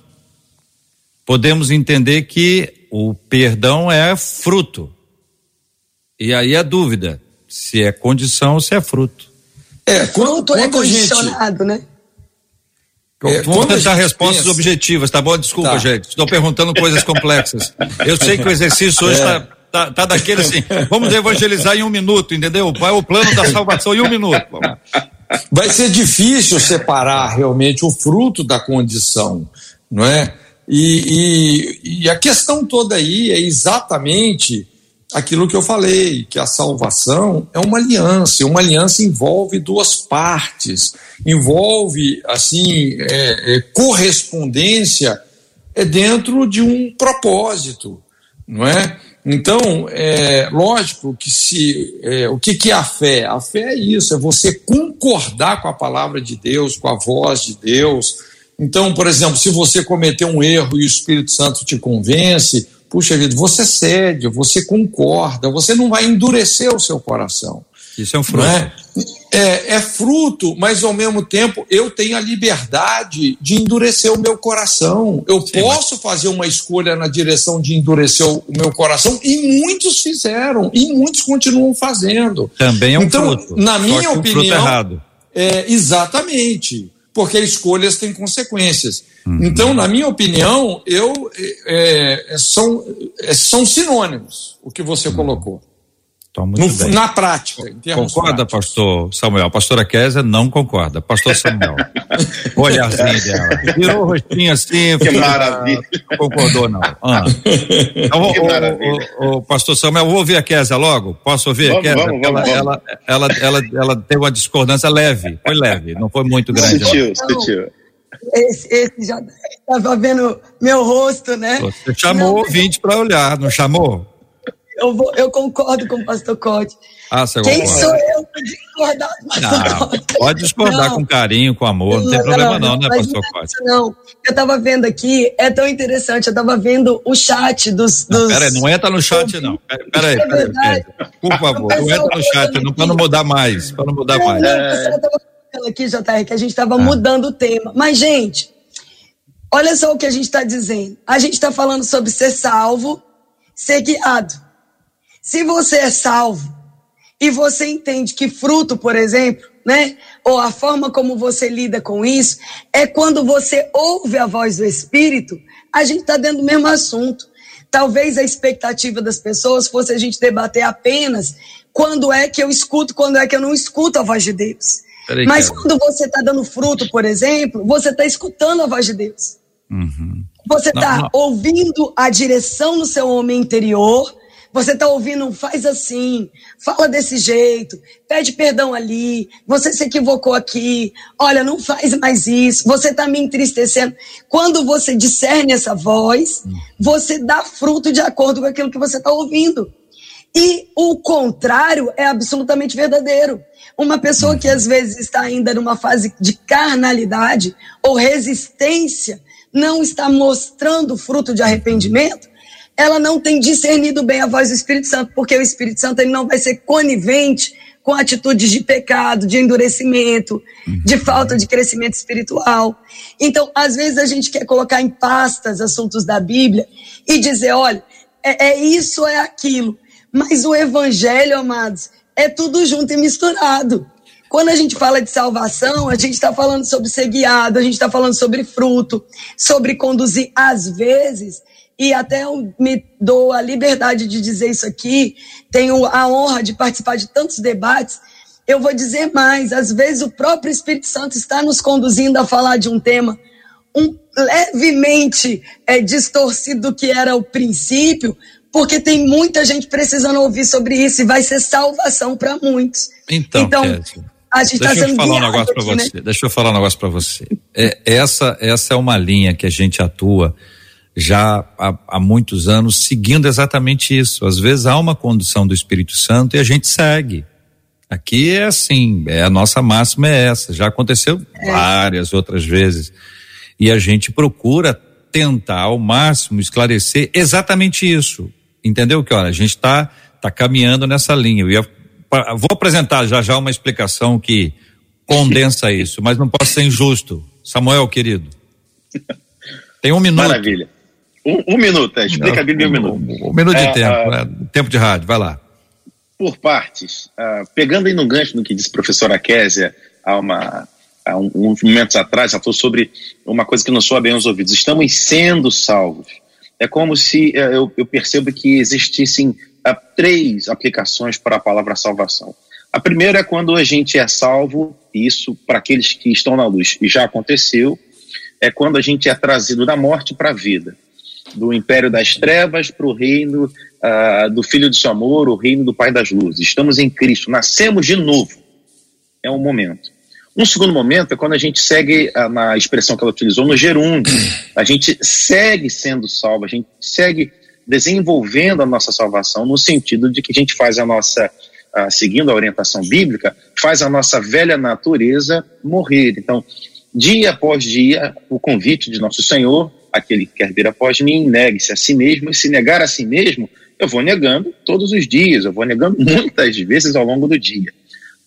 podemos entender que o perdão é fruto. E aí a dúvida, se é condição ou se é fruto. É, quanto, é condicionado, gente... né? É, Vamos tentar respostas pensa... objetivas, tá bom? Desculpa, tá. gente. Estou perguntando coisas complexas. Eu sei que o exercício hoje está é. tá, tá daquele assim. Vamos evangelizar em um minuto, entendeu? Qual é o plano da salvação em um minuto? Vai ser difícil separar realmente o fruto da condição, não é? E, e, e a questão toda aí é exatamente aquilo que eu falei, que a salvação é uma aliança, e uma aliança envolve duas partes, envolve, assim, é, é, correspondência é dentro de um propósito, não é? Então, é lógico que se é, o que, que é a fé? A fé é isso, é você concordar com a palavra de Deus, com a voz de Deus. Então, por exemplo, se você cometer um erro e o Espírito Santo te convence, puxa vida, você cede, você concorda, você não vai endurecer o seu coração. Isso é um fruto. É? É, é? fruto, mas ao mesmo tempo eu tenho a liberdade de endurecer o meu coração. Eu Sim, posso mas... fazer uma escolha na direção de endurecer o meu coração, e muitos fizeram, e muitos continuam fazendo. Também é um então, fruto. Na minha opinião. É, exatamente porque escolhas têm consequências. Uhum. Então, na minha opinião, eu é, é são, é, são sinônimos o que você uhum. colocou. No, na prática. concorda, práticos. pastor Samuel? Pastora Kézia não concorda. Pastor Samuel. o olharzinho dela. Virou o rostinho assim. Que maravilha. Não concordou, não. Ah. Então, que o, maravilha. O, o, pastor Samuel, vou ouvir a Kézia logo? Posso ouvir vamos, a Kézia? Vamos, vamos, ela, ela, ela, ela, ela teve uma discordância leve. Foi leve, não foi muito grande. Sutil, sutil. Esse, esse já estava vendo meu rosto, né? Você chamou o ouvinte para olhar, não chamou? Eu, vou, eu concordo com o pastor Cote. Ah, você Quem concorda. sou eu para discordar do pastor não, Cote? Pode discordar não. com carinho, com amor, não, tem problema não, né, pastor Cote? Não, eu estava vendo aqui, é tão interessante, eu estava vendo o chat dos... dos... Peraí, não entra no chat não, peraí, é peraí, peraí, por favor, não entra no chat, não, para não mudar mais, para não mudar mais. Não, é... eu falando aqui, JR, que a gente estava ah. mudando o tema, mas gente... Olha só o que a gente está dizendo. A gente está falando sobre ser salvo, ser guiado. Se você é salvo e você entende que fruto, por exemplo, né, ou a forma como você lida com isso, é quando você ouve a voz do Espírito, a gente está dentro do mesmo assunto. Talvez a expectativa das pessoas fosse a gente debater apenas quando é que eu escuto, quando é que eu não escuto a voz de Deus. Peraí, Mas cara. quando você está dando fruto, por exemplo, você está escutando a voz de Deus. Uhum. Você está ouvindo a direção no seu homem interior. Você está ouvindo, faz assim, fala desse jeito, pede perdão ali, você se equivocou aqui, olha, não faz mais isso, você está me entristecendo. Quando você discerne essa voz, você dá fruto de acordo com aquilo que você está ouvindo. E o contrário é absolutamente verdadeiro. Uma pessoa que às vezes está ainda numa fase de carnalidade ou resistência, não está mostrando fruto de arrependimento, ela não tem discernido bem a voz do Espírito Santo, porque o Espírito Santo ele não vai ser conivente com atitudes de pecado, de endurecimento, de uhum. falta de crescimento espiritual. Então, às vezes a gente quer colocar em pastas assuntos da Bíblia e dizer, olha, é, é isso, é aquilo. Mas o evangelho, amados, é tudo junto e misturado. Quando a gente fala de salvação, a gente está falando sobre ser guiado, a gente está falando sobre fruto, sobre conduzir, às vezes, e até eu me dou a liberdade de dizer isso aqui, tenho a honra de participar de tantos debates. Eu vou dizer mais, às vezes o próprio Espírito Santo está nos conduzindo a falar de um tema um, levemente é, distorcido do que era o princípio, porque tem muita gente precisando ouvir sobre isso e vai ser salvação para muitos. Então, então a gente tá deixa tá eu falar um negócio para né? você. Deixa eu falar um negócio para você. É, essa, essa é uma linha que a gente atua já há, há, muitos anos seguindo exatamente isso. Às vezes há uma condução do Espírito Santo e a gente segue. Aqui é assim, é a nossa máxima é essa. Já aconteceu é. várias outras vezes. E a gente procura tentar ao máximo esclarecer exatamente isso. Entendeu que olha, a gente está tá caminhando nessa linha. Eu ia, vou apresentar já já uma explicação que condensa isso, mas não posso ser injusto. Samuel, querido. Tem um minuto. Maravilha. Um, um minuto, é, explica a Bíblia um minuto. Um, um minuto de é, tempo, uh, né? tempo de rádio, vai lá. Por partes, uh, pegando aí no gancho no que disse a professora Késia há, uma, há um, uns momentos atrás, ela falou sobre uma coisa que não soa bem aos ouvidos. Estamos sendo salvos é como se é, eu, eu percebo que existissem uh, três aplicações para a palavra salvação. A primeira é quando a gente é salvo, isso para aqueles que estão na luz e já aconteceu, é quando a gente é trazido da morte para a vida, do império das trevas para o reino uh, do Filho de seu amor, o reino do Pai das luzes. Estamos em Cristo, nascemos de novo. É um momento. Um segundo momento é quando a gente segue ah, na expressão que ela utilizou no gerúndio. A gente segue sendo salvo, a gente segue desenvolvendo a nossa salvação no sentido de que a gente faz a nossa, uh, seguindo a orientação bíblica, faz a nossa velha natureza morrer. Então, dia após dia, o convite de nosso Senhor, aquele que quer vir após mim, negue-se a si mesmo, e se negar a si mesmo, eu vou negando todos os dias, eu vou negando muitas vezes ao longo do dia.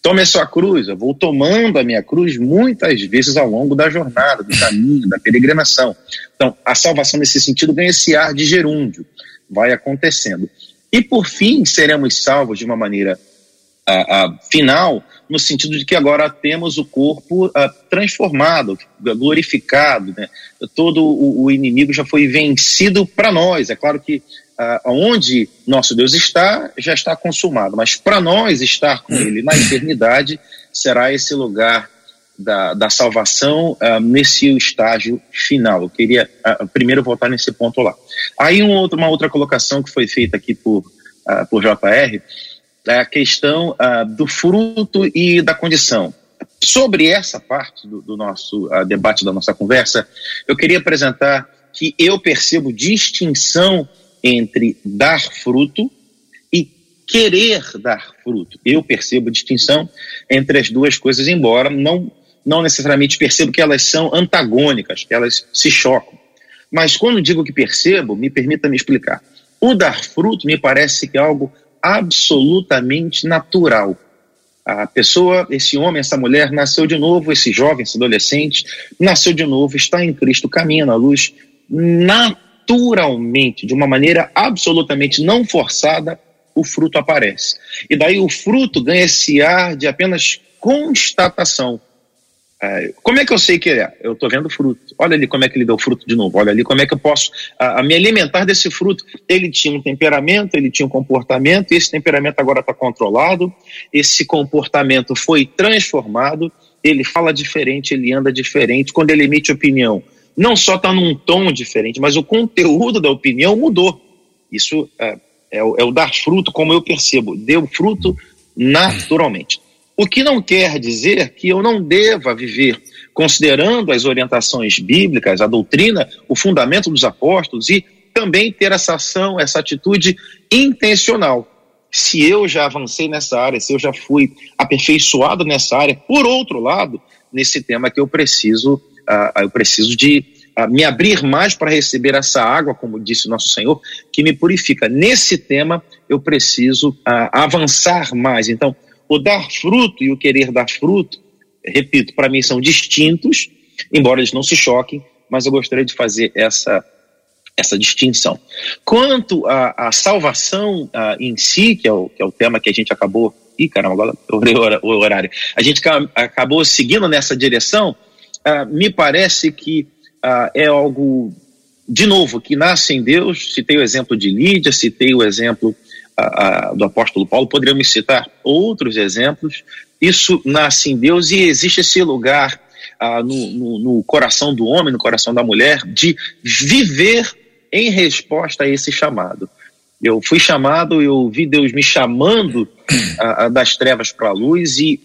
Tome a sua cruz. Eu vou tomando a minha cruz muitas vezes ao longo da jornada, do caminho, da peregrinação. Então, a salvação nesse sentido ganha esse ar de gerúndio. Vai acontecendo. E por fim, seremos salvos de uma maneira a, a, final, no sentido de que agora temos o corpo a, transformado, glorificado, né? todo o, o, inimigo já foi vencido para nós. É claro que onde nosso Deus está, já está consumado. Mas para nós estar com Ele na eternidade, será esse lugar da, da salvação uh, nesse estágio final. Eu queria uh, primeiro voltar nesse ponto lá. Aí um outro, uma outra colocação que foi feita aqui por, uh, por JR a questão do fruto e da condição. Sobre essa parte do, do nosso debate, da nossa conversa, eu queria apresentar que eu percebo distinção entre dar fruto e querer dar fruto. Eu percebo distinção entre as duas coisas, embora não, não necessariamente percebo que elas são antagônicas, que elas se chocam. Mas quando digo que percebo, me permita me explicar. O dar fruto me parece que é algo absolutamente natural. A pessoa, esse homem, essa mulher, nasceu de novo, esse jovem, esse adolescente, nasceu de novo, está em Cristo, caminha na luz, naturalmente, de uma maneira absolutamente não forçada, o fruto aparece. E daí o fruto ganha esse ar de apenas constatação. É, como é que eu sei que é? Eu estou vendo fruto. Olha ali como é que ele deu fruto de novo. Olha ali como é que eu posso a, a me alimentar desse fruto. Ele tinha um temperamento, ele tinha um comportamento, esse temperamento agora está controlado. Esse comportamento foi transformado. Ele fala diferente, ele anda diferente. Quando ele emite opinião, não só está num tom diferente, mas o conteúdo da opinião mudou. Isso é, é, o, é o dar fruto, como eu percebo. Deu fruto naturalmente. O que não quer dizer que eu não deva viver considerando as orientações bíblicas, a doutrina, o fundamento dos apóstolos e também ter essa ação, essa atitude intencional. Se eu já avancei nessa área, se eu já fui aperfeiçoado nessa área, por outro lado, nesse tema que eu preciso, uh, eu preciso de uh, me abrir mais para receber essa água, como disse nosso Senhor, que me purifica. Nesse tema eu preciso uh, avançar mais. Então, o dar fruto e o querer dar fruto, repito, para mim são distintos, embora eles não se choquem, mas eu gostaria de fazer essa essa distinção. Quanto à, salvação uh, em si, que é, o, que é o tema que a gente acabou. Ih, caramba, agora o horário. A gente acabou seguindo nessa direção, uh, me parece que uh, é algo, de novo, que nasce em Deus. Citei o exemplo de Lídia, citei o exemplo a, do apóstolo Paulo, poderíamos citar outros exemplos. Isso nasce em Deus e existe esse lugar ah, no, no, no, coração do homem, no coração da mulher, de viver em resposta a esse chamado. Eu fui chamado, eu vi Deus me chamando das trevas para a luz, e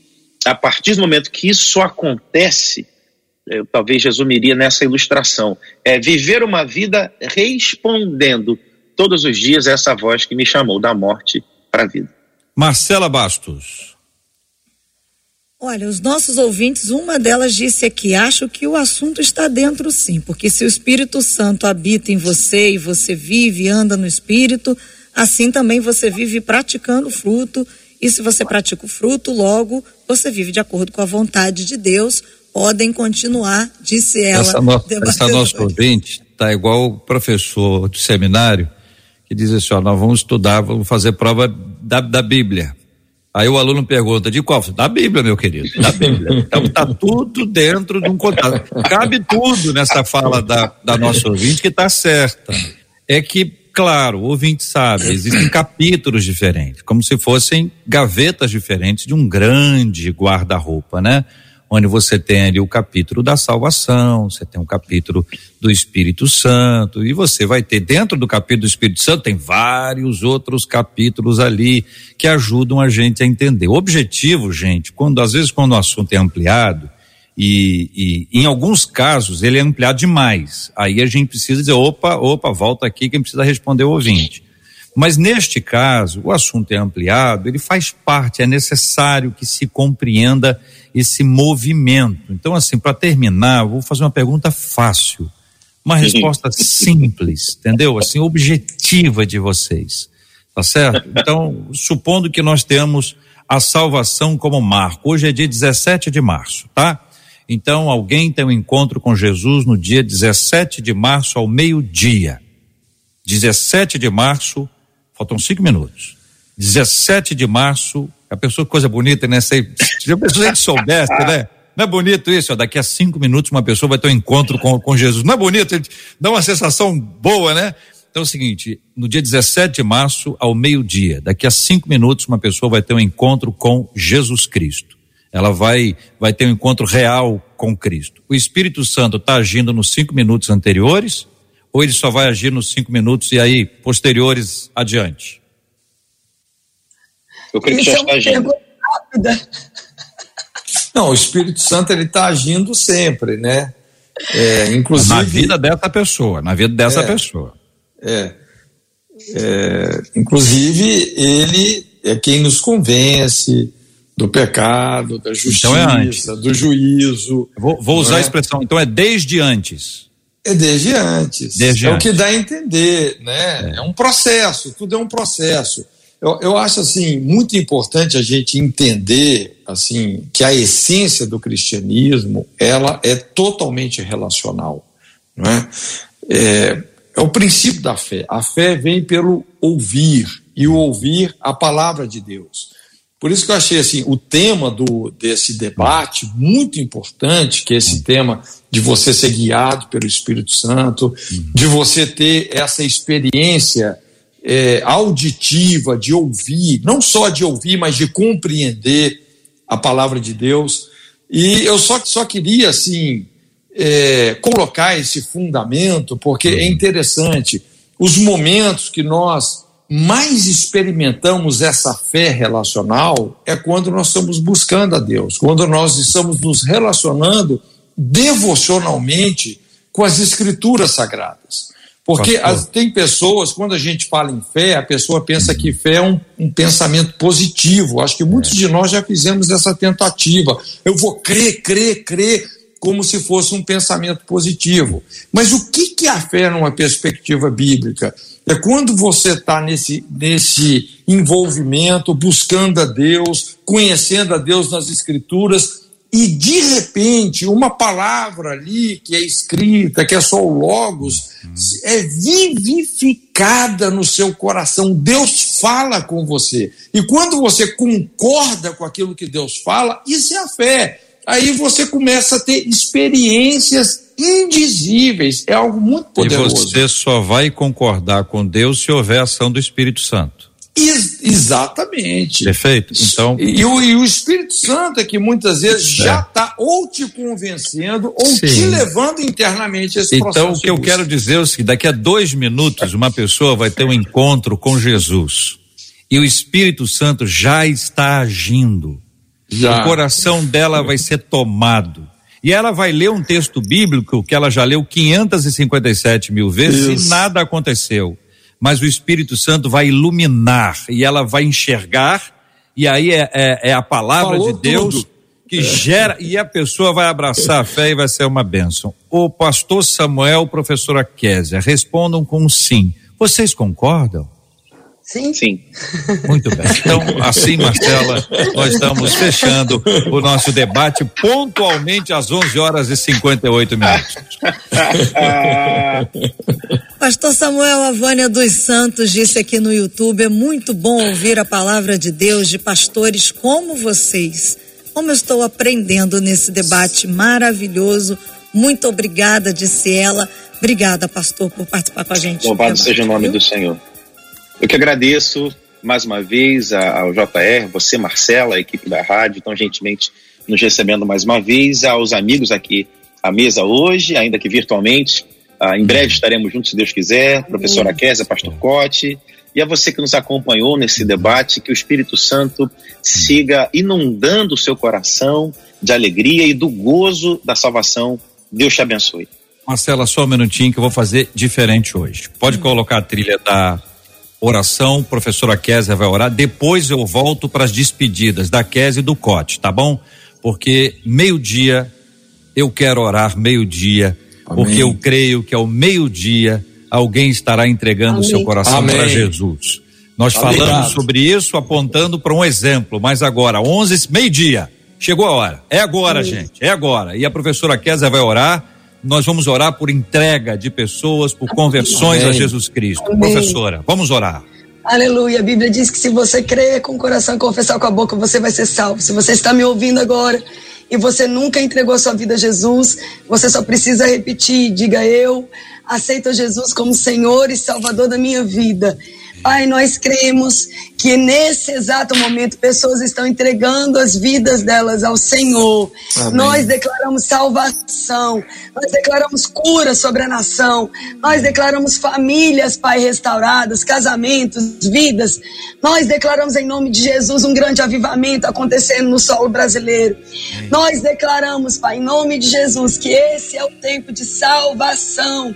a partir do momento que isso acontece, eu talvez resumiria nessa ilustração: é viver uma vida respondendo todos os dias essa voz que me chamou da morte para a vida. Marcela Bastos. Olha, os nossos ouvintes, uma delas disse aqui: acho que o assunto está dentro sim, porque se o Espírito Santo habita em você e você vive e anda no Espírito, assim também você vive praticando o fruto. E se você pratica o fruto, logo você vive de acordo com a vontade de Deus. Podem continuar, disse ela. Essa, no, essa nossa ouvinte está igual o professor do seminário que diz assim: ó, nós vamos estudar, vamos fazer prova da, da Bíblia. Aí o aluno pergunta: de qual? Da Bíblia, meu querido, da Bíblia. Então está tudo dentro de um contato. Cabe tudo nessa fala da, da nossa ouvinte que está certa. É que, claro, o ouvinte sabe, existem capítulos diferentes, como se fossem gavetas diferentes de um grande guarda-roupa, né? Onde você tem ali o capítulo da salvação, você tem um capítulo do Espírito Santo, e você vai ter dentro do capítulo do Espírito Santo, tem vários outros capítulos ali que ajudam a gente a entender. O objetivo, gente, quando às vezes quando o assunto é ampliado, e, e em alguns casos ele é ampliado demais, aí a gente precisa dizer, opa, opa, volta aqui, quem precisa responder o ouvinte. Mas neste caso, o assunto é ampliado, ele faz parte, é necessário que se compreenda esse movimento. Então, assim, para terminar, vou fazer uma pergunta fácil, uma resposta simples, entendeu? Assim, objetiva de vocês, tá certo? Então, supondo que nós temos a salvação como marco, hoje é dia 17 de março, tá? Então, alguém tem um encontro com Jesus no dia 17 de março ao meio-dia. 17 de março, faltam cinco minutos. 17 de março, a pessoa, coisa bonita, né? Se, a pessoa soubesse, né? Não é bonito isso? Ó, daqui a cinco minutos uma pessoa vai ter um encontro com, com Jesus. Não é bonito? Dá uma sensação boa, né? Então é o seguinte: no dia 17 de março, ao meio-dia, daqui a cinco minutos, uma pessoa vai ter um encontro com Jesus Cristo. Ela vai, vai ter um encontro real com Cristo. O Espírito Santo está agindo nos cinco minutos anteriores, ou ele só vai agir nos cinco minutos e aí posteriores adiante? Eu creio que já é está agindo. Rápida. Não, o Espírito Santo ele está agindo sempre, né? É, inclusive na vida dessa pessoa, na vida dessa é, pessoa. É, é, inclusive ele é quem nos convence do pecado, da justiça, então é antes. do juízo. Vou, vou usar a é? expressão. Então é desde antes. É desde antes. Desde é antes. o que dá a entender, né? É. é um processo. Tudo é um processo. Eu, eu acho assim muito importante a gente entender assim que a essência do cristianismo ela é totalmente relacional, não é? É, é o princípio da fé. A fé vem pelo ouvir e o ouvir a palavra de Deus. Por isso que eu achei assim o tema do, desse debate muito importante, que é esse tema de você ser guiado pelo Espírito Santo, de você ter essa experiência é, auditiva, de ouvir, não só de ouvir, mas de compreender a palavra de Deus. E eu só, só queria, assim, é, colocar esse fundamento, porque é interessante. Os momentos que nós mais experimentamos essa fé relacional é quando nós estamos buscando a Deus, quando nós estamos nos relacionando devocionalmente com as escrituras sagradas. Porque as, tem pessoas, quando a gente fala em fé, a pessoa pensa que fé é um, um pensamento positivo. Acho que muitos é. de nós já fizemos essa tentativa. Eu vou crer, crer, crer, como se fosse um pensamento positivo. Mas o que, que é a fé numa perspectiva bíblica? É quando você está nesse, nesse envolvimento, buscando a Deus, conhecendo a Deus nas Escrituras e de repente uma palavra ali que é escrita, que é só o Logos, é vivificada no seu coração. Deus fala com você. E quando você concorda com aquilo que Deus fala, isso é a fé. Aí você começa a ter experiências indizíveis. É algo muito poderoso. E você só vai concordar com Deus se houver ação do Espírito Santo. Ex exatamente. Perfeito. Então. E, e, o, e, o, Espírito Santo é que muitas vezes é. já está ou te convencendo ou Sim. te levando internamente a esse então, processo. Então, o que eu quero dizer é seguinte: daqui a dois minutos, uma pessoa vai ter um encontro com Jesus. E o Espírito Santo já está agindo. Já. O coração dela vai ser tomado. E ela vai ler um texto bíblico que ela já leu 557 mil vezes e nada aconteceu mas o Espírito Santo vai iluminar e ela vai enxergar, e aí é, é, é a palavra Falou de Deus tudo. que é. gera, e a pessoa vai abraçar a fé e vai ser uma bênção. O pastor Samuel, professora Késia, respondam com um sim. Vocês concordam? Sim. Sim. Muito bem. Então, assim, Marcela, nós estamos fechando o nosso debate pontualmente às 11 horas e 58 minutos. Pastor Samuel Avânia dos Santos disse aqui no YouTube: é muito bom ouvir a palavra de Deus de pastores como vocês. Como eu estou aprendendo nesse debate maravilhoso. Muito obrigada, disse ela. Obrigada, pastor, por participar com a gente. Louvado seja o nome do Senhor. Eu que agradeço mais uma vez ao JR, você, Marcela, a equipe da rádio, tão gentilmente nos recebendo mais uma vez, aos amigos aqui à mesa hoje, ainda que virtualmente. Ah, em breve estaremos juntos, se Deus quiser. Professora Kézia, Pastor Cote. E a você que nos acompanhou nesse debate, que o Espírito Santo siga inundando o seu coração de alegria e do gozo da salvação. Deus te abençoe. Marcela, só um minutinho que eu vou fazer diferente hoje. Pode colocar a trilha da oração, professora Kézia vai orar, depois eu volto para as despedidas da Kézia e do Cote, tá bom? Porque meio-dia eu quero orar meio-dia, porque eu creio que ao meio-dia alguém estará entregando Amém. seu coração para Jesus. Nós falamos sobre isso apontando para um exemplo, mas agora, 11, meio-dia, chegou a hora. É agora, Amém. gente, é agora. E a professora Kézia vai orar nós vamos orar por entrega de pessoas, por conversões Amém. a Jesus Cristo. Amém. Professora, vamos orar. Aleluia. A Bíblia diz que se você crer com o coração e confessar com a boca, você vai ser salvo. Se você está me ouvindo agora e você nunca entregou a sua vida a Jesus, você só precisa repetir: diga eu aceito Jesus como Senhor e Salvador da minha vida. Pai, nós cremos que nesse exato momento pessoas estão entregando as vidas delas ao Senhor. Amém. Nós declaramos salvação, nós declaramos cura sobre a nação, nós declaramos famílias, Pai, restauradas, casamentos, vidas. Nós declaramos em nome de Jesus um grande avivamento acontecendo no solo brasileiro. Amém. Nós declaramos, Pai, em nome de Jesus, que esse é o tempo de salvação.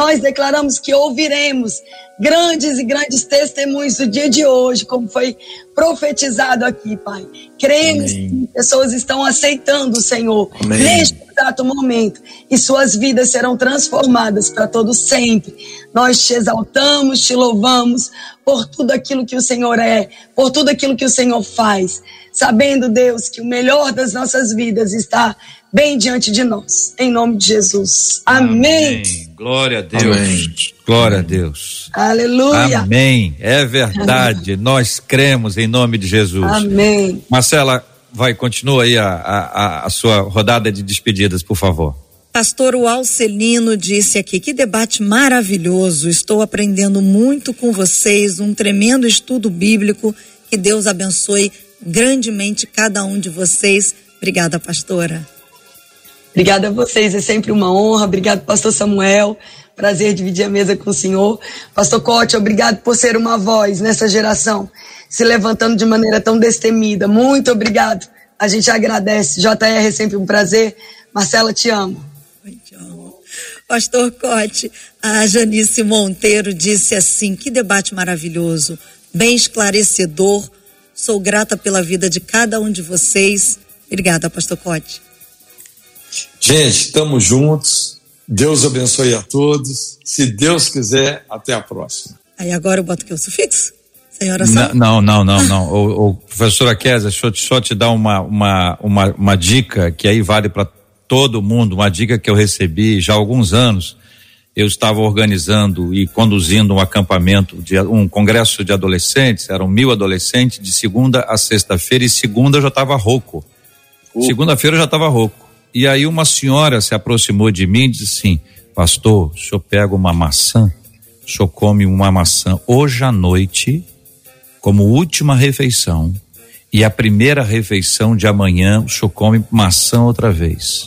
Nós declaramos que ouviremos grandes e grandes testemunhos do dia de hoje, como foi profetizado aqui, Pai. Cremos Amém. que pessoas estão aceitando o Senhor Amém. neste exato momento e suas vidas serão transformadas para todo sempre. Nós te exaltamos, te louvamos por tudo aquilo que o Senhor é, por tudo aquilo que o Senhor faz, sabendo, Deus, que o melhor das nossas vidas está bem diante de nós. Em nome de Jesus. Amém. Amém. Glória a Deus. Amém. Glória a Deus. Aleluia. Amém. É verdade. Amém. Nós cremos em nome de Jesus. Amém. Marcela, vai, continua aí a, a, a sua rodada de despedidas, por favor. Pastor Alcelino disse aqui: que debate maravilhoso. Estou aprendendo muito com vocês, um tremendo estudo bíblico. Que Deus abençoe grandemente cada um de vocês. Obrigada, pastora. Obrigada a vocês, é sempre uma honra. Obrigado, pastor Samuel. Prazer dividir a mesa com o senhor. Pastor Cote, obrigado por ser uma voz nessa geração, se levantando de maneira tão destemida. Muito obrigado. A gente agradece. JR é sempre um prazer. Marcela, te amo. Pastor Cote, a Janice Monteiro disse assim: que debate maravilhoso, bem esclarecedor. Sou grata pela vida de cada um de vocês. Obrigada, Pastor Cote. Gente, estamos juntos. Deus abençoe a todos. Se Deus quiser, até a próxima. Aí agora eu boto aqui o sufixo? Sem oração? Não, não, não, não. o, o professora Kézia, deixa eu só te dar uma, uma, uma, uma dica que aí vale para todo mundo, uma dica que eu recebi já há alguns anos. Eu estava organizando e conduzindo um acampamento, de, um congresso de adolescentes, eram mil adolescentes, de segunda a sexta-feira, e segunda eu já estava rouco. Segunda-feira eu já estava rouco. E aí uma senhora se aproximou de mim e disse assim: Pastor, o senhor pega uma maçã, o senhor come uma maçã hoje à noite, como última refeição, e a primeira refeição de amanhã o senhor come maçã outra vez.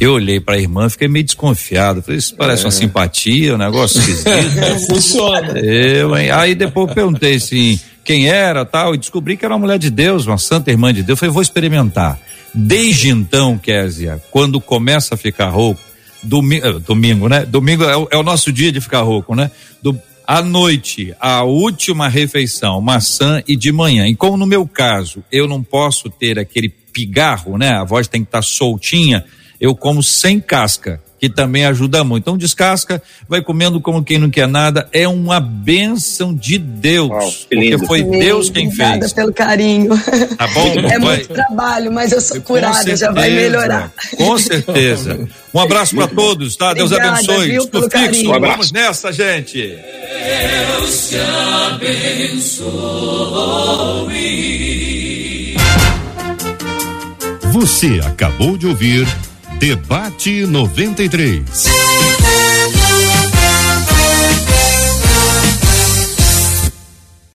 Eu olhei para a irmã, fiquei meio desconfiado. Falei, isso parece é. uma simpatia, um negócio esquisito. Funciona. Eu, hein? Aí depois perguntei assim, quem era tal, e descobri que era uma mulher de Deus, uma santa irmã de Deus. Falei, vou experimentar. Desde então, Késia, quando começa a ficar rouco, domingo, eh, domingo né? Domingo é o, é o, nosso dia de ficar rouco, né? Do, à noite, a última refeição, maçã e de manhã. E como no meu caso, eu não posso ter aquele pigarro, né? A voz tem que estar tá soltinha, eu como sem casca que também ajuda muito. Então descasca, vai comendo como quem não quer nada, é uma benção de Deus, Uau, porque foi Deus quem Obrigada fez. pelo carinho. Tá bom? É vai. muito trabalho, mas eu sou curada, certeza, já vai melhorar. Com certeza. Um abraço para todos, tá? Deus Obrigada, abençoe. Viu, fixo, um vamos nessa, gente. Deus te abençoe. Você acabou de ouvir Debate 93.